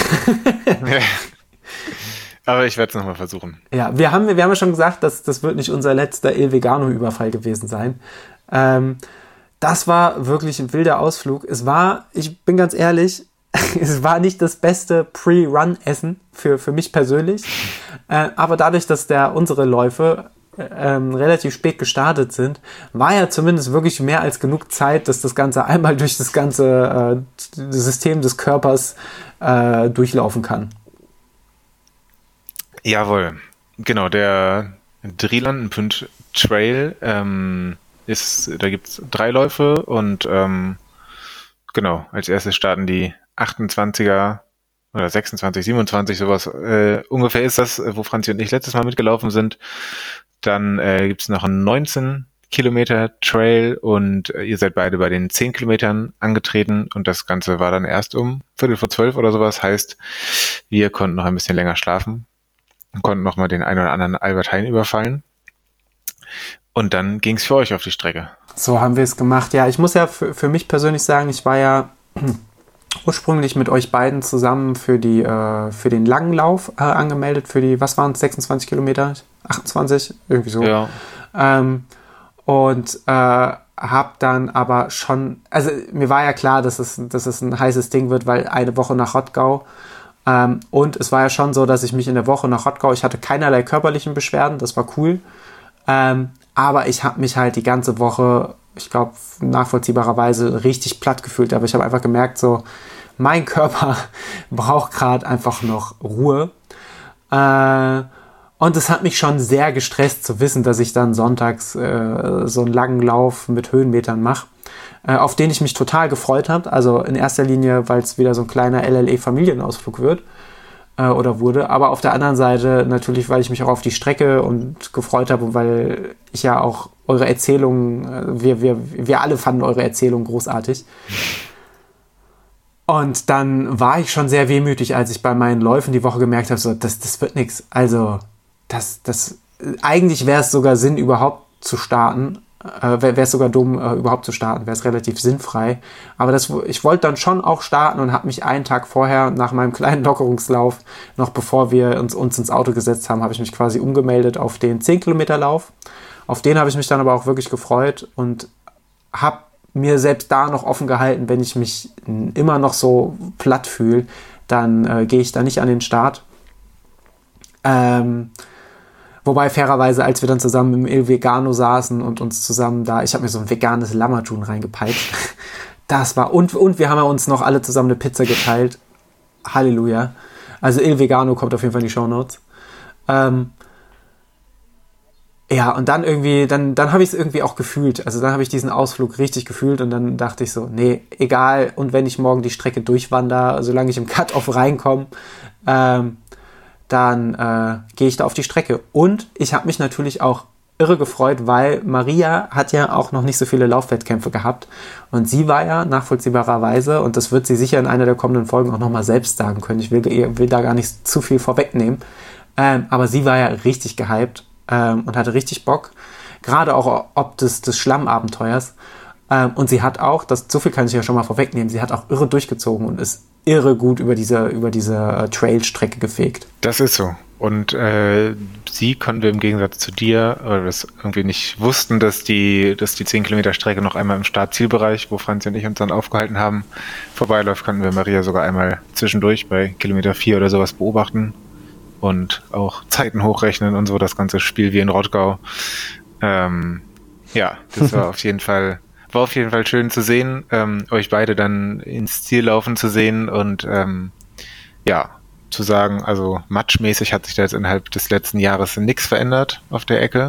Aber ich werde es nochmal versuchen. Ja, wir haben, wir haben ja schon gesagt, dass das wird nicht unser letzter Il Vegano-Überfall gewesen sein. Ähm, das war wirklich ein wilder Ausflug. Es war, ich bin ganz ehrlich, es war nicht das beste Pre-Run-Essen für, für mich persönlich. Äh, aber dadurch, dass der, unsere Läufe ähm, relativ spät gestartet sind, war ja zumindest wirklich mehr als genug Zeit, dass das Ganze einmal durch das ganze äh, System des Körpers äh, durchlaufen kann. Jawohl, genau, der Drilandenpünd Trail ähm, ist, da gibt es drei Läufe und ähm, genau, als erstes starten die 28er oder 26, 27, sowas äh, ungefähr ist das, wo Franzi und ich letztes Mal mitgelaufen sind. Dann äh, gibt es noch einen 19 Kilometer Trail und äh, ihr seid beide bei den 10 Kilometern angetreten und das Ganze war dann erst um Viertel vor zwölf oder sowas. Heißt, wir konnten noch ein bisschen länger schlafen und konnten noch mal den einen oder anderen Albert Heijn überfallen. Und dann ging es für euch auf die Strecke. So haben wir es gemacht. Ja, ich muss ja für, für mich persönlich sagen, ich war ja ursprünglich mit euch beiden zusammen für, die, äh, für den langen Lauf äh, angemeldet, für die, was waren es, 26 Kilometer? 28? Irgendwie so. Ja. Ähm, und äh, habe dann aber schon, also mir war ja klar, dass es, dass es ein heißes Ding wird, weil eine Woche nach Rottgau. Ähm, und es war ja schon so, dass ich mich in der Woche nach Rottgau, ich hatte keinerlei körperlichen Beschwerden, das war cool. Ähm, aber ich habe mich halt die ganze Woche ich glaube, nachvollziehbarerweise richtig platt gefühlt. Aber ich habe einfach gemerkt, so, mein Körper braucht gerade einfach noch Ruhe. Äh, und es hat mich schon sehr gestresst zu wissen, dass ich dann sonntags äh, so einen langen Lauf mit Höhenmetern mache, äh, auf den ich mich total gefreut habe. Also in erster Linie, weil es wieder so ein kleiner LLE-Familienausflug wird äh, oder wurde. Aber auf der anderen Seite natürlich, weil ich mich auch auf die Strecke und gefreut habe und weil ich ja auch eure Erzählungen, äh, wir, wir, wir alle fanden eure Erzählung großartig. Und dann war ich schon sehr wehmütig, als ich bei meinen Läufen die Woche gemerkt habe, so, das, das wird nichts. Also, das, das, eigentlich wäre es sogar Sinn, überhaupt zu starten äh, wäre es sogar dumm, äh, überhaupt zu starten, wäre es relativ sinnfrei. Aber das, ich wollte dann schon auch starten und habe mich einen Tag vorher nach meinem kleinen Lockerungslauf, noch bevor wir uns, uns ins Auto gesetzt haben, habe ich mich quasi umgemeldet auf den 10 Kilometer Lauf. Auf den habe ich mich dann aber auch wirklich gefreut und habe mir selbst da noch offen gehalten, wenn ich mich immer noch so platt fühle, dann äh, gehe ich da nicht an den Start. Ähm, wobei fairerweise, als wir dann zusammen im Il Vegano saßen und uns zusammen da, ich habe mir so ein veganes Lammertun reingepeitscht. Das war, und, und wir haben ja uns noch alle zusammen eine Pizza geteilt. Halleluja. Also Il Vegano kommt auf jeden Fall in die Show Notes. Ähm, ja, und dann irgendwie, dann, dann habe ich es irgendwie auch gefühlt. Also dann habe ich diesen Ausflug richtig gefühlt und dann dachte ich so, nee, egal. Und wenn ich morgen die Strecke durchwandere, solange ich im Cut-Off reinkomme, ähm, dann äh, gehe ich da auf die Strecke. Und ich habe mich natürlich auch irre gefreut, weil Maria hat ja auch noch nicht so viele Laufwettkämpfe gehabt. Und sie war ja nachvollziehbarerweise, und das wird sie sicher in einer der kommenden Folgen auch nochmal selbst sagen können. Ich will, will da gar nicht zu viel vorwegnehmen. Ähm, aber sie war ja richtig gehypt ähm, und hatte richtig Bock. Gerade auch ob des, des Schlammabenteuers. Ähm, und sie hat auch, das so viel kann ich ja schon mal vorwegnehmen, sie hat auch irre durchgezogen und ist irre gut über diese, über diese äh, Trailstrecke gefegt. Das ist so. Und äh, sie konnten wir im Gegensatz zu dir, weil wir es irgendwie nicht wussten, dass die, dass die 10 Kilometer Strecke noch einmal im Startzielbereich, wo Franz und ich uns dann aufgehalten haben, vorbeiläuft, konnten wir Maria sogar einmal zwischendurch bei Kilometer 4 oder sowas beobachten und auch Zeiten hochrechnen und so, das ganze Spiel wie in Rottgau. Ähm, ja, das war auf jeden Fall, war auf jeden Fall schön zu sehen, ähm, euch beide dann ins Ziel laufen zu sehen und ähm, ja, zu sagen, also matchmäßig hat sich da jetzt innerhalb des letzten Jahres nichts verändert auf der Ecke.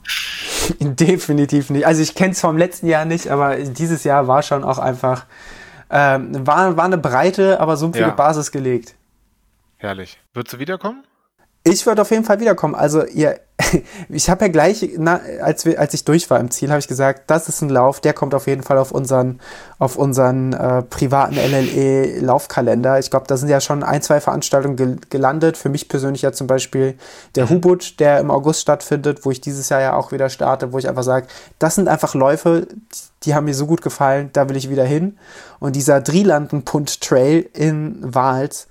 Definitiv nicht. Also ich kenne es vom letzten Jahr nicht, aber dieses Jahr war schon auch einfach, ähm, war, war eine breite, aber sumpfige ja. Basis gelegt. Herrlich. Würdest du wiederkommen? Ich würde auf jeden Fall wiederkommen. Also ihr, ich habe ja gleich, na, als, wir, als ich durch war im Ziel, habe ich gesagt, das ist ein Lauf, der kommt auf jeden Fall auf unseren, auf unseren äh, privaten LLE-Laufkalender. Ich glaube, da sind ja schon ein, zwei Veranstaltungen gel gelandet. Für mich persönlich ja zum Beispiel der Hubut, der im August stattfindet, wo ich dieses Jahr ja auch wieder starte, wo ich einfach sage, das sind einfach Läufe, die haben mir so gut gefallen, da will ich wieder hin. Und dieser Drielanden-Punt Trail in Wals,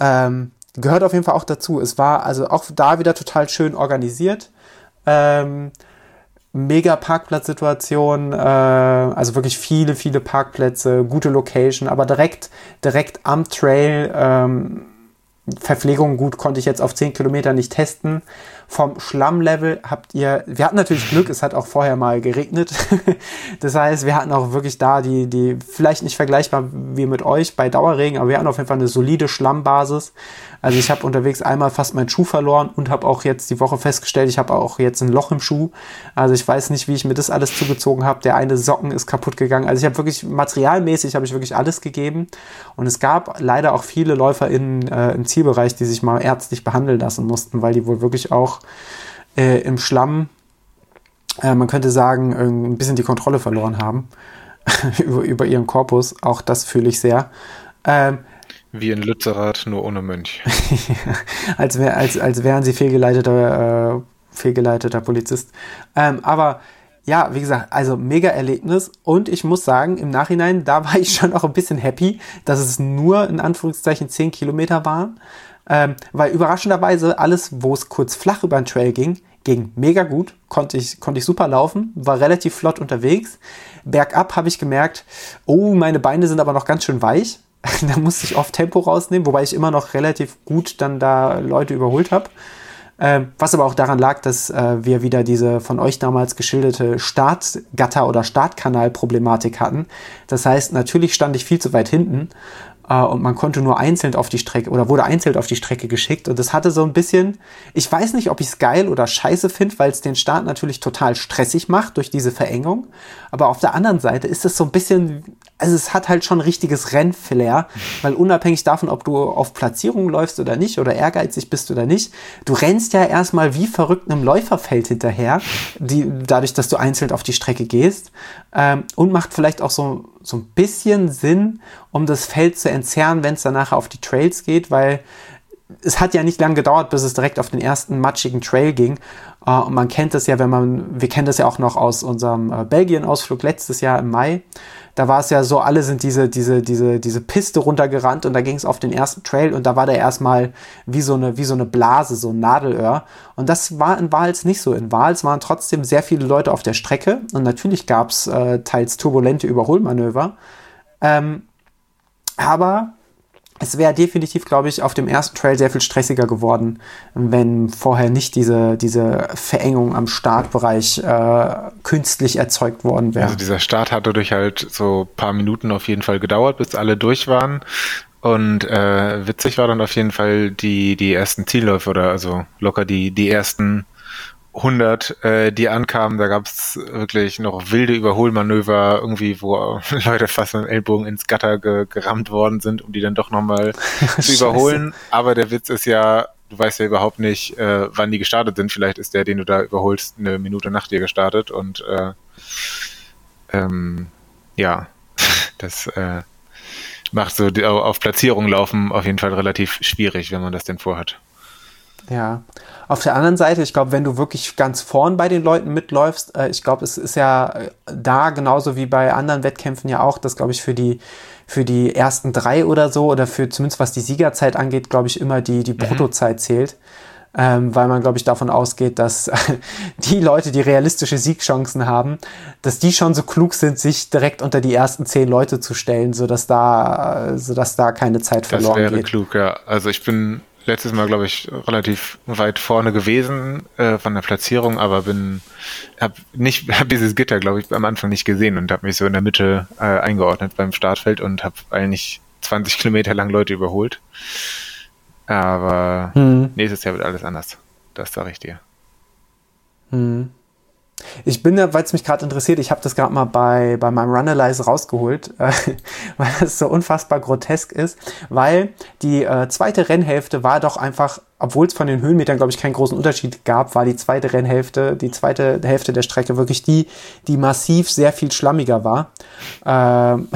ähm, gehört auf jeden Fall auch dazu. Es war also auch da wieder total schön organisiert. Ähm, mega Parkplatzsituation, äh, also wirklich viele, viele Parkplätze, gute Location, aber direkt, direkt am Trail, ähm, Verpflegung gut konnte ich jetzt auf 10 Kilometer nicht testen. Vom Schlammlevel habt ihr, wir hatten natürlich Glück, es hat auch vorher mal geregnet. das heißt, wir hatten auch wirklich da die, die, vielleicht nicht vergleichbar wie mit euch bei Dauerregen, aber wir hatten auf jeden Fall eine solide Schlammbasis. Also ich habe unterwegs einmal fast meinen Schuh verloren und habe auch jetzt die Woche festgestellt, ich habe auch jetzt ein Loch im Schuh. Also ich weiß nicht, wie ich mir das alles zugezogen habe. Der eine Socken ist kaputt gegangen. Also ich habe wirklich materialmäßig habe ich wirklich alles gegeben. Und es gab leider auch viele Läufer in, äh, im Zielbereich, die sich mal ärztlich behandeln lassen mussten, weil die wohl wirklich auch äh, im Schlamm, äh, man könnte sagen, ein bisschen die Kontrolle verloren haben über, über ihren Korpus. Auch das fühle ich sehr. Ähm, wie in Lützerath, nur ohne Mönch. als, wär, als, als wären sie fehlgeleiteter, äh, fehlgeleiteter Polizist. Ähm, aber ja, wie gesagt, also mega Erlebnis. Und ich muss sagen, im Nachhinein, da war ich schon auch ein bisschen happy, dass es nur in Anführungszeichen 10 Kilometer waren. Ähm, weil überraschenderweise alles, wo es kurz flach über den Trail ging, ging mega gut. Konnte ich, konnte ich super laufen, war relativ flott unterwegs. Bergab habe ich gemerkt, oh, meine Beine sind aber noch ganz schön weich. da musste ich oft Tempo rausnehmen, wobei ich immer noch relativ gut dann da Leute überholt habe. Ähm, was aber auch daran lag, dass äh, wir wieder diese von euch damals geschilderte Startgatter- oder Startkanal-Problematik hatten. Das heißt, natürlich stand ich viel zu weit hinten äh, und man konnte nur einzeln auf die Strecke oder wurde einzeln auf die Strecke geschickt. Und das hatte so ein bisschen, ich weiß nicht, ob ich es geil oder scheiße finde, weil es den Start natürlich total stressig macht durch diese Verengung, aber auf der anderen Seite ist es so ein bisschen, also es hat halt schon richtiges Rennflair, weil unabhängig davon, ob du auf Platzierung läufst oder nicht oder ehrgeizig bist oder nicht, du rennst ja erstmal wie verrückt einem Läuferfeld hinterher, die, dadurch, dass du einzeln auf die Strecke gehst ähm, und macht vielleicht auch so so ein bisschen Sinn, um das Feld zu entzerren, wenn es danach auf die Trails geht, weil es hat ja nicht lange gedauert, bis es direkt auf den ersten matschigen Trail ging. Äh, und man kennt das ja, wenn man, wir kennen das ja auch noch aus unserem äh, Belgien-Ausflug letztes Jahr im Mai. Da war es ja so, alle sind diese, diese, diese, diese Piste runtergerannt und da ging es auf den ersten Trail und da war der erstmal wie so eine, wie so eine Blase, so ein Nadelöhr. Und das war in Wals nicht so. In Wals waren trotzdem sehr viele Leute auf der Strecke und natürlich gab es äh, teils turbulente Überholmanöver. Ähm, aber es wäre definitiv, glaube ich, auf dem ersten Trail sehr viel stressiger geworden, wenn vorher nicht diese, diese Verengung am Startbereich äh, künstlich erzeugt worden wäre. Also dieser Start hat dadurch halt so ein paar Minuten auf jeden Fall gedauert, bis alle durch waren. Und äh, witzig war dann auf jeden Fall die, die ersten Zielläufe oder also locker die, die ersten 100, äh, die ankamen, da gab es wirklich noch wilde Überholmanöver, irgendwie, wo Leute fast mit dem Ellbogen ins Gatter ge gerammt worden sind, um die dann doch nochmal zu überholen. Aber der Witz ist ja, du weißt ja überhaupt nicht, äh, wann die gestartet sind. Vielleicht ist der, den du da überholst, eine Minute nach dir gestartet und äh, ähm, ja, das äh, macht so die, auf Platzierung laufen auf jeden Fall relativ schwierig, wenn man das denn vorhat. Ja. Auf der anderen Seite, ich glaube, wenn du wirklich ganz vorn bei den Leuten mitläufst, äh, ich glaube, es ist ja äh, da genauso wie bei anderen Wettkämpfen ja auch, dass, glaube ich, für die, für die ersten drei oder so, oder für zumindest was die Siegerzeit angeht, glaube ich, immer die, die mhm. Bruttozeit zählt. Ähm, weil man, glaube ich, davon ausgeht, dass die Leute, die realistische Siegchancen haben, dass die schon so klug sind, sich direkt unter die ersten zehn Leute zu stellen, sodass da, sodass da keine Zeit verloren geht. Das wäre geht. klug, ja. Also ich bin letztes Mal, glaube ich, relativ weit vorne gewesen äh, von der Platzierung, aber bin, habe nicht, habe dieses Gitter, glaube ich, am Anfang nicht gesehen und habe mich so in der Mitte äh, eingeordnet beim Startfeld und habe eigentlich 20 Kilometer lang Leute überholt. Aber hm. nächstes Jahr wird alles anders. Das sage ich dir. Hm. Ich bin da, weil es mich gerade interessiert, ich habe das gerade mal bei, bei meinem Runalyze rausgeholt, äh, weil das so unfassbar grotesk ist, weil die äh, zweite Rennhälfte war doch einfach, obwohl es von den Höhenmetern, glaube ich, keinen großen Unterschied gab, war die zweite Rennhälfte, die zweite Hälfte der Strecke wirklich die, die massiv sehr viel schlammiger war. Ähm,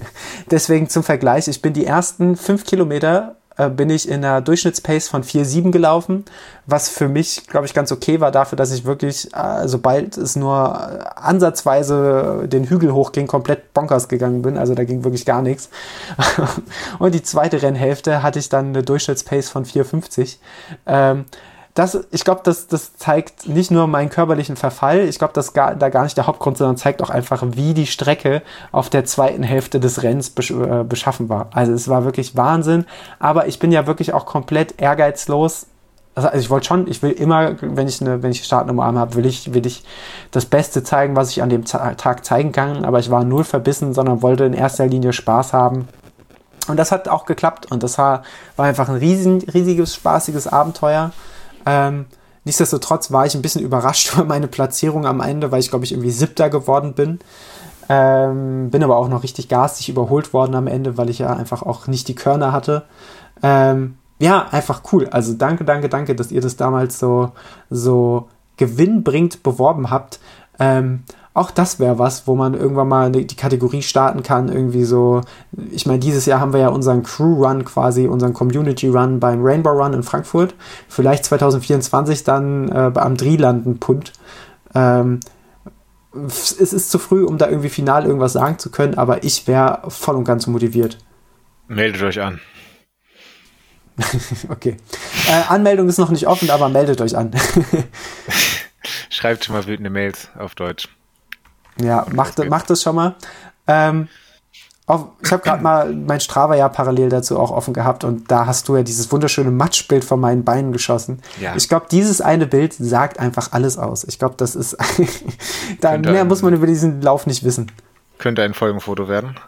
deswegen zum Vergleich, ich bin die ersten fünf Kilometer äh, bin ich in einer Durchschnittspace von 4,7 gelaufen, was für mich, glaube ich, ganz okay war dafür, dass ich wirklich, äh, sobald es nur ansatzweise den Hügel hochging, komplett bonkers gegangen bin. Also da ging wirklich gar nichts. Und die zweite Rennhälfte hatte ich dann eine Durchschnittspace von 4,50. Ähm, das, ich glaube, das, das zeigt nicht nur meinen körperlichen Verfall, ich glaube, das gar, da gar nicht der Hauptgrund, sondern zeigt auch einfach, wie die Strecke auf der zweiten Hälfte des Rennens besch äh, beschaffen war. Also es war wirklich Wahnsinn, aber ich bin ja wirklich auch komplett ehrgeizlos. Also, also ich wollte schon, ich will immer, wenn ich eine, wenn ich Startnummer habe, will ich, will ich das Beste zeigen, was ich an dem Tag zeigen kann, aber ich war null verbissen, sondern wollte in erster Linie Spaß haben. Und das hat auch geklappt und das war, war einfach ein riesen, riesiges, spaßiges Abenteuer. Ähm, nichtsdestotrotz war ich ein bisschen überrascht über meine Platzierung am Ende, weil ich, glaube ich, irgendwie siebter geworden bin. Ähm, bin aber auch noch richtig garstig überholt worden am Ende, weil ich ja einfach auch nicht die Körner hatte. Ähm, ja, einfach cool. Also danke, danke, danke, dass ihr das damals so, so gewinnbringend beworben habt. Ähm, auch das wäre was, wo man irgendwann mal die Kategorie starten kann. Irgendwie so, ich meine, dieses Jahr haben wir ja unseren Crew Run quasi, unseren Community Run beim Rainbow Run in Frankfurt. Vielleicht 2024 dann äh, am Drielanden Punt. Ähm, es ist zu früh, um da irgendwie final irgendwas sagen zu können, aber ich wäre voll und ganz motiviert. Meldet euch an. okay. Äh, Anmeldung ist noch nicht offen, aber meldet euch an. Schreibt schon mal wütende Mails auf Deutsch. Ja, macht, macht das schon mal. Ähm, auf, ich habe gerade mal mein Strava ja parallel dazu auch offen gehabt und da hast du ja dieses wunderschöne Matschbild von meinen Beinen geschossen. Ja. Ich glaube, dieses eine Bild sagt einfach alles aus. Ich glaube, das ist. da mehr ein, muss man über diesen Lauf nicht wissen. Könnte ein Folgenfoto werden.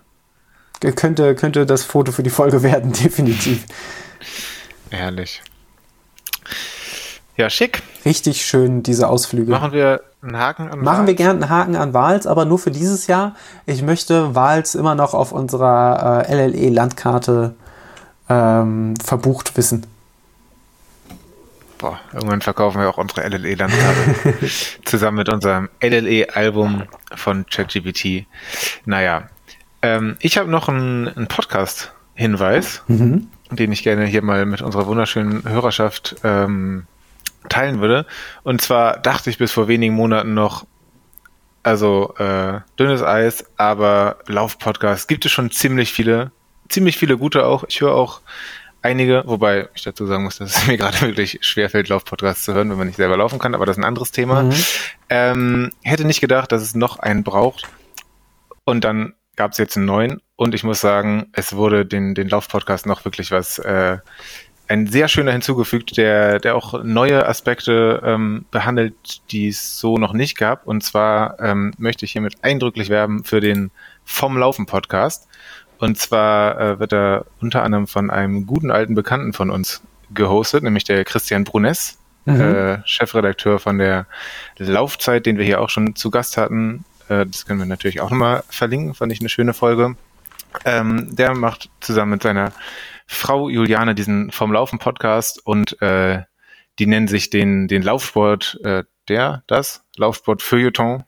Könnte, könnte das Foto für die Folge werden, definitiv. Herrlich. Ja, schick. Richtig schön, diese Ausflüge. Machen wir einen Haken an Machen Wals? wir gerne einen Haken an Wals, aber nur für dieses Jahr. Ich möchte Wals immer noch auf unserer äh, LLE-Landkarte ähm, verbucht wissen. Boah, irgendwann verkaufen wir auch unsere LLE-Landkarte zusammen mit unserem LLE-Album von ChatGPT. Naja, ähm, ich habe noch einen, Podcast-Hinweis, mhm. den ich gerne hier mal mit unserer wunderschönen Hörerschaft ähm, teilen würde. Und zwar dachte ich bis vor wenigen Monaten noch, also äh, dünnes Eis, aber Lauf-Podcast gibt es schon ziemlich viele, ziemlich viele gute auch. Ich höre auch einige, wobei ich dazu sagen muss, dass es mir gerade wirklich schwerfällt, Lauf-Podcasts zu hören, wenn man nicht selber laufen kann, aber das ist ein anderes Thema. Mhm. Ähm, hätte nicht gedacht, dass es noch einen braucht. Und dann gab es jetzt einen neuen und ich muss sagen, es wurde den, den Lauf-Podcast noch wirklich was äh, ein sehr schöner hinzugefügt, der, der auch neue Aspekte ähm, behandelt, die es so noch nicht gab. Und zwar ähm, möchte ich hiermit eindrücklich werben für den Vom Laufen Podcast. Und zwar äh, wird er unter anderem von einem guten alten Bekannten von uns gehostet, nämlich der Christian Brunes, mhm. äh, Chefredakteur von der Laufzeit, den wir hier auch schon zu Gast hatten. Äh, das können wir natürlich auch nochmal verlinken, fand ich eine schöne Folge. Ähm, der macht zusammen mit seiner Frau Juliane diesen vom Laufen Podcast und äh, die nennen sich den, den Laufsport, äh, der, das, Laufsport Feuilleton.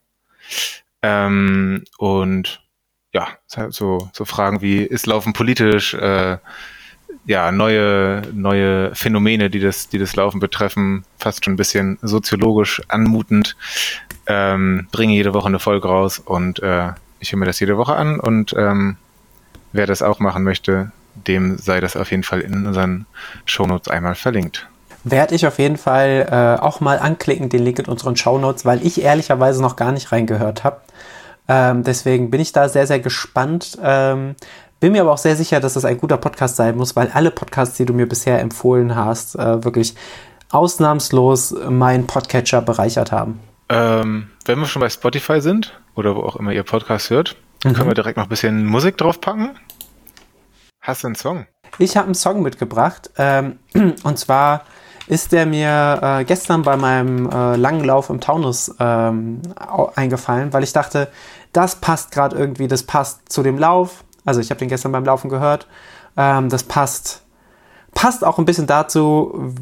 Ähm, und ja, so, so Fragen wie, ist Laufen politisch, äh, ja, neue, neue Phänomene, die das, die das Laufen betreffen, fast schon ein bisschen soziologisch anmutend, ähm, bringe jede Woche eine Folge raus und äh, ich höre mir das jede Woche an und ähm, wer das auch machen möchte, dem sei das auf jeden Fall in unseren Shownotes einmal verlinkt. Werde ich auf jeden Fall äh, auch mal anklicken, den Link in unseren Shownotes, weil ich ehrlicherweise noch gar nicht reingehört habe. Ähm, deswegen bin ich da sehr, sehr gespannt. Ähm, bin mir aber auch sehr sicher, dass das ein guter Podcast sein muss, weil alle Podcasts, die du mir bisher empfohlen hast, äh, wirklich ausnahmslos meinen Podcatcher bereichert haben. Ähm, wenn wir schon bei Spotify sind oder wo auch immer ihr Podcast hört, mhm. können wir direkt noch ein bisschen Musik draufpacken. Hast du einen Song? Ich habe einen Song mitgebracht. Ähm, und zwar ist der mir äh, gestern bei meinem äh, langen Lauf im Taunus ähm, eingefallen, weil ich dachte, das passt gerade irgendwie, das passt zu dem Lauf. Also ich habe den gestern beim Laufen gehört. Ähm, das passt, passt auch ein bisschen dazu,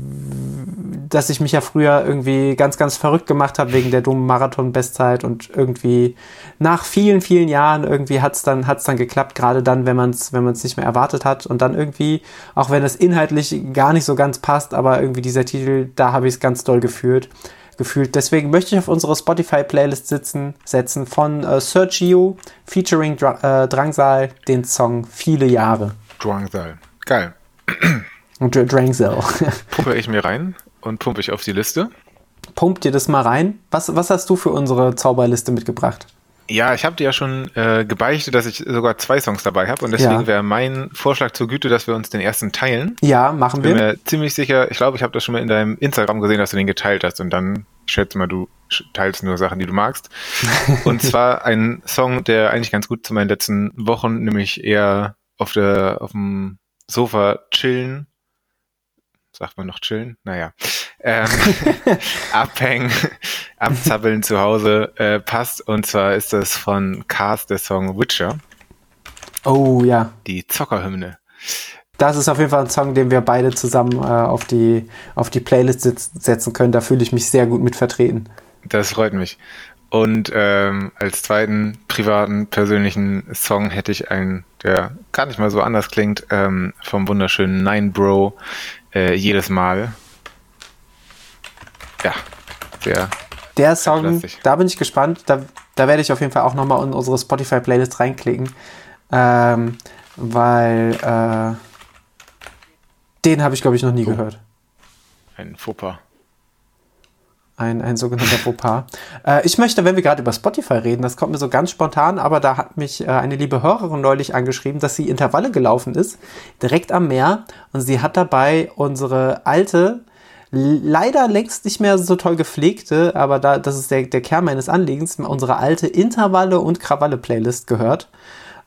dass ich mich ja früher irgendwie ganz, ganz verrückt gemacht habe wegen der dummen Marathon-Bestzeit und irgendwie nach vielen, vielen Jahren irgendwie hat's dann, hat's dann geklappt, gerade dann, wenn man es wenn man's nicht mehr erwartet hat und dann irgendwie, auch wenn es inhaltlich gar nicht so ganz passt, aber irgendwie dieser Titel, da habe ich es ganz doll gefühlt. Gefühlt. Deswegen möchte ich auf unsere Spotify-Playlist sitzen, setzen von äh, Sergio featuring Dra äh, Drangsal den Song Viele Jahre. Drangsal. Geil. Und Drangsal. Pumpe ich mir rein und pumpe ich auf die Liste. Pump dir das mal rein. Was, was hast du für unsere Zauberliste mitgebracht? Ja, ich habe dir ja schon äh, gebeichtet, dass ich sogar zwei Songs dabei habe und deswegen ja. wäre mein Vorschlag zur Güte, dass wir uns den ersten teilen. Ja, machen wir. Ich bin mir ziemlich sicher, ich glaube, ich habe das schon mal in deinem Instagram gesehen, dass du den geteilt hast und dann ich schätze mal, du teilst nur Sachen, die du magst. und zwar ein Song, der eigentlich ganz gut zu meinen letzten Wochen, nämlich eher auf der auf dem Sofa chillen sagt man noch chillen? Naja. Ähm, abhängen, abzappeln zu Hause äh, passt. Und zwar ist das von Cars der Song Witcher. Oh ja. Die Zockerhymne. Das ist auf jeden Fall ein Song, den wir beide zusammen äh, auf, die, auf die Playlist setzen können. Da fühle ich mich sehr gut mit vertreten. Das freut mich. Und ähm, als zweiten privaten, persönlichen Song hätte ich einen, der gar nicht mal so anders klingt, ähm, vom wunderschönen Nine Bro, äh, jedes Mal. Ja, sehr. Der Song, da bin ich gespannt. Da, da werde ich auf jeden Fall auch nochmal in unsere Spotify-Playlist reinklicken. Ähm, weil äh, den habe ich, glaube ich, noch nie oh. gehört. Ein Fauxpas. Ein, ein sogenannter Fauxpas. Äh, ich möchte, wenn wir gerade über Spotify reden, das kommt mir so ganz spontan, aber da hat mich äh, eine liebe Hörerin neulich angeschrieben, dass sie Intervalle gelaufen ist, direkt am Meer. Und sie hat dabei unsere alte, leider längst nicht mehr so toll gepflegte, aber da, das ist der, der Kern meines Anliegens, unsere alte Intervalle- und Krawalle-Playlist gehört.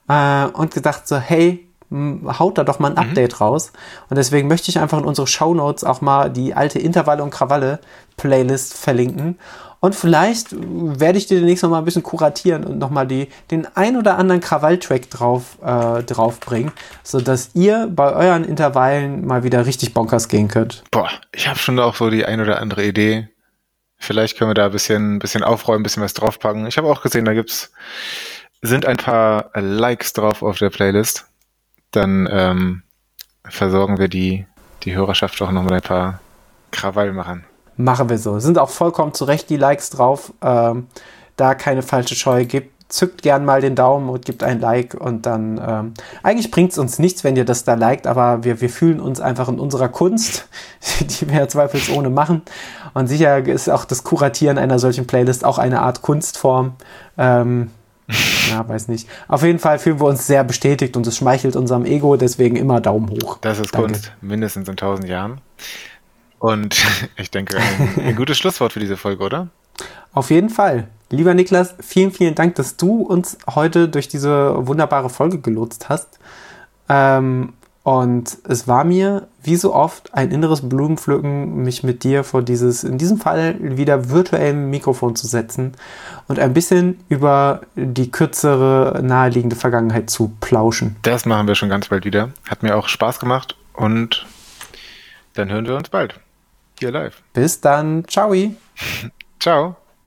Äh, und gedacht so, hey, haut da doch mal ein mhm. Update mhm. raus. Und deswegen möchte ich einfach in unsere Show Notes auch mal die alte Intervalle und Krawalle Playlist verlinken. Und vielleicht werde ich dir demnächst noch mal ein bisschen kuratieren und noch mal die, den ein oder anderen Krawall-Track drauf, äh, draufbringen, sodass ihr bei euren Intervallen mal wieder richtig bonkers gehen könnt. Boah, ich habe schon auch so die ein oder andere Idee. Vielleicht können wir da ein bisschen, ein bisschen aufräumen, ein bisschen was draufpacken. Ich habe auch gesehen, da gibt's, sind ein paar Likes drauf auf der Playlist dann ähm, versorgen wir die, die Hörerschaft auch noch mit ein paar Krawallmachern. Machen wir so. Sind auch vollkommen zu Recht die Likes drauf. Ähm, da keine falsche Scheu gibt. Zückt gern mal den Daumen und gibt ein Like und dann ähm, eigentlich bringt es uns nichts, wenn ihr das da liked, aber wir, wir fühlen uns einfach in unserer Kunst, die wir ja zweifelsohne machen. Und sicher ist auch das Kuratieren einer solchen Playlist auch eine Art Kunstform. Ähm, ja, weiß nicht. Auf jeden Fall fühlen wir uns sehr bestätigt und es schmeichelt unserem Ego, deswegen immer Daumen hoch. Das ist Danke. Kunst, mindestens in tausend Jahren. Und ich denke, ein, ein gutes Schlusswort für diese Folge, oder? Auf jeden Fall. Lieber Niklas, vielen, vielen Dank, dass du uns heute durch diese wunderbare Folge gelotst hast. Ähm, und es war mir, wie so oft, ein inneres Blumenpflücken, mich mit dir vor dieses, in diesem Fall wieder virtuellen Mikrofon zu setzen und ein bisschen über die kürzere, naheliegende Vergangenheit zu plauschen. Das machen wir schon ganz bald wieder. Hat mir auch Spaß gemacht und dann hören wir uns bald. Hier live. Bis dann. Ciao. Ciao.